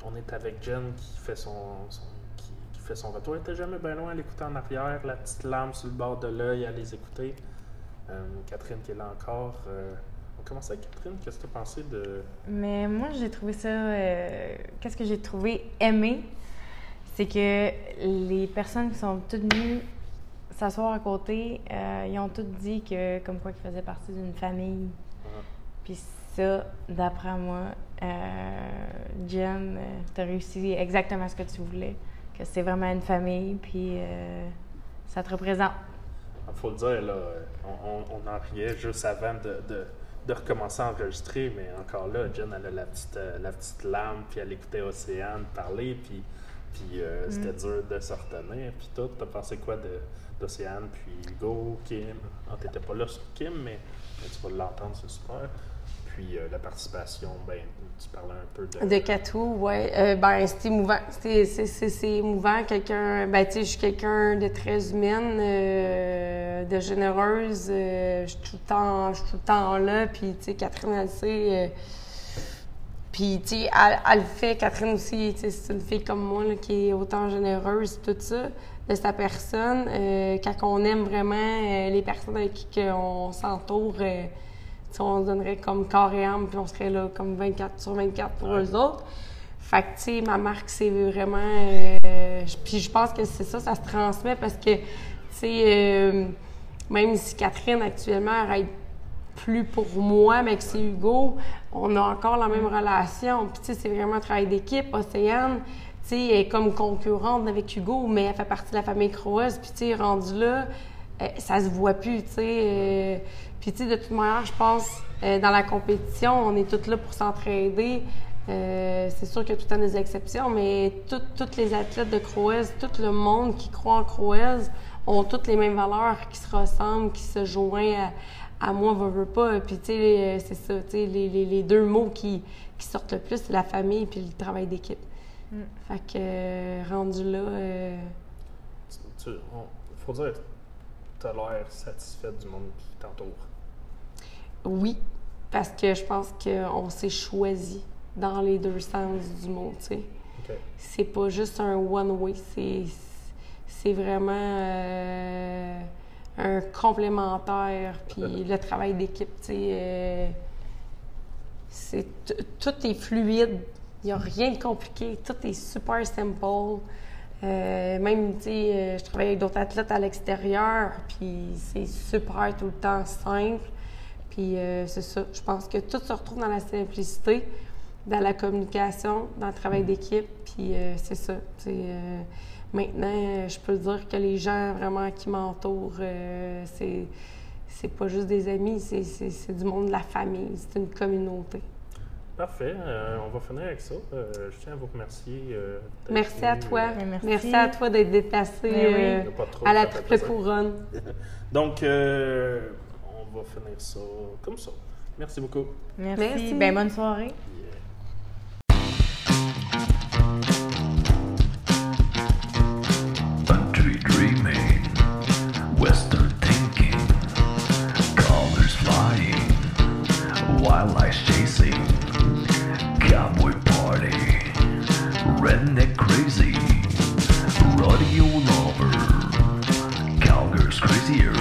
Speaker 1: on est avec Jen qui fait son, son- qui, qui fait son retour. Elle était jamais bien loin à l'écouter en arrière, la petite larme sur le bord de l'œil à les écouter. Euh, Catherine qui est là encore. Euh, avec Catherine. Qu'est-ce que tu as pensé de.
Speaker 3: Mais moi, j'ai trouvé ça. euh, Qu'est-ce que j'ai trouvé aimé? C'est que les personnes qui sont toutes venues s'asseoir à côté, euh, ils ont toutes dit que, comme quoi, qu'ils faisaient partie d'une famille. Puis ça, d'après moi, euh, Jen, euh, t'as réussi exactement ce que tu voulais. Que c'est vraiment une famille, puis euh, ça te représente.
Speaker 1: Il faut le dire, là, on, on- on en riait juste avant de, de- de recommencer à enregistrer, mais encore là, Jen, elle a la petite, euh, la petite lame, puis elle écoutait Océane parler, puis, puis euh, c'était dur de se retenir, puis tout. T'as pensé quoi d'Océane, puis Hugo, Kim? Ah, t'étais pas là sur Kim, mais, mais tu vas l'entendre, c'est super. Puis euh, la participation, ben, tu parlais un peu de...
Speaker 2: De Catou, ouais. Euh, ben, c'est émouvant. C'est, émouvant. Quelqu'un, ben, tu sais, je suis quelqu'un de très humaine, euh, de généreuse. je suis tout le temps, tout le temps là. Puis, tu sais, Catherine, elle le sait. puis, tu sais, elle, elle le fait. Catherine aussi, tu sais, c'est une fille comme moi, là, qui est autant généreuse, tout ça, de sa personne. Quand on aime vraiment les personnes avec qui on s'entoure, on se donnerait comme corps et âme, puis on serait là comme 24 sur 24 pour eux autres. Fait que, tu sais, ma marque, c'est vraiment. euh, puis je pense que c'est ça, ça se transmet parce que, tu sais, euh, même si Catherine, actuellement, elle aide plus pour moi, mais que c'est Hugo, on a encore la même relation. Puis, tu sais, c'est vraiment un travail d'équipe. Océane, tu sais, elle est comme concurrente avec Hugo, mais elle fait partie de la famille Croise. Puis, tu sais, rendu là, euh, ça se voit plus, tu sais. Puis, tu sais, de toute manière, je pense, euh, dans la compétition, on est tous là pour s'entraider. Euh, c'est sûr qu'il y a tout le temps des exceptions, mais tous les athlètes de Croise, tout le monde qui croit en Croise ont toutes les mêmes valeurs, qui se ressemblent, qui se joignent à, à moi, veut, veut pas. Puis, tu sais, euh, c'est ça, tu sais, les, les- les deux mots qui, qui sortent le plus, c'est la famille puis le travail d'équipe. Fait que, euh, rendu là, euh,
Speaker 1: Tu, on- faut dire, tu as l'air satisfaite du monde qui t'entoure.
Speaker 2: Oui, parce que je pense qu'on s'est choisi dans les deux sens du mot, tu sais. C'est pas juste un one-way, c'est, c'est vraiment euh, un complémentaire, puis le travail d'équipe, tu sais, euh, c'est, tout est fluide, il n'y a rien de compliqué, tout est super simple. Euh, même, tu sais, je travaille avec d'autres athlètes à l'extérieur, puis c'est super tout le temps simple. Puis euh, c'est ça, je pense que tout se retrouve dans la simplicité, dans la communication, dans le travail d'équipe, puis euh, c'est ça. euh, maintenant, je peux dire que les gens vraiment qui m'entourent, euh, c'est, c'est pas juste des amis, c'est, du monde de la famille, c'est une communauté.
Speaker 1: Parfait. euh, on va finir avec ça. Euh, je tiens à vous remercier. euh,
Speaker 2: Merci à toi.
Speaker 1: euh,
Speaker 3: Mais merci.
Speaker 2: Merci à toi d'être déplacé
Speaker 3: Ben oui.
Speaker 2: euh, à la triple couronne.
Speaker 1: Donc, euh, on va finir ça comme ça. Merci beaucoup.
Speaker 3: Merci.
Speaker 2: Merci.
Speaker 3: Ben, bonne soirée.
Speaker 7: Country dreaming, Western thinking, colors flying, wildlife chasing, cowboy party, redneck crazy, rodeo lover, cowgirls crazier,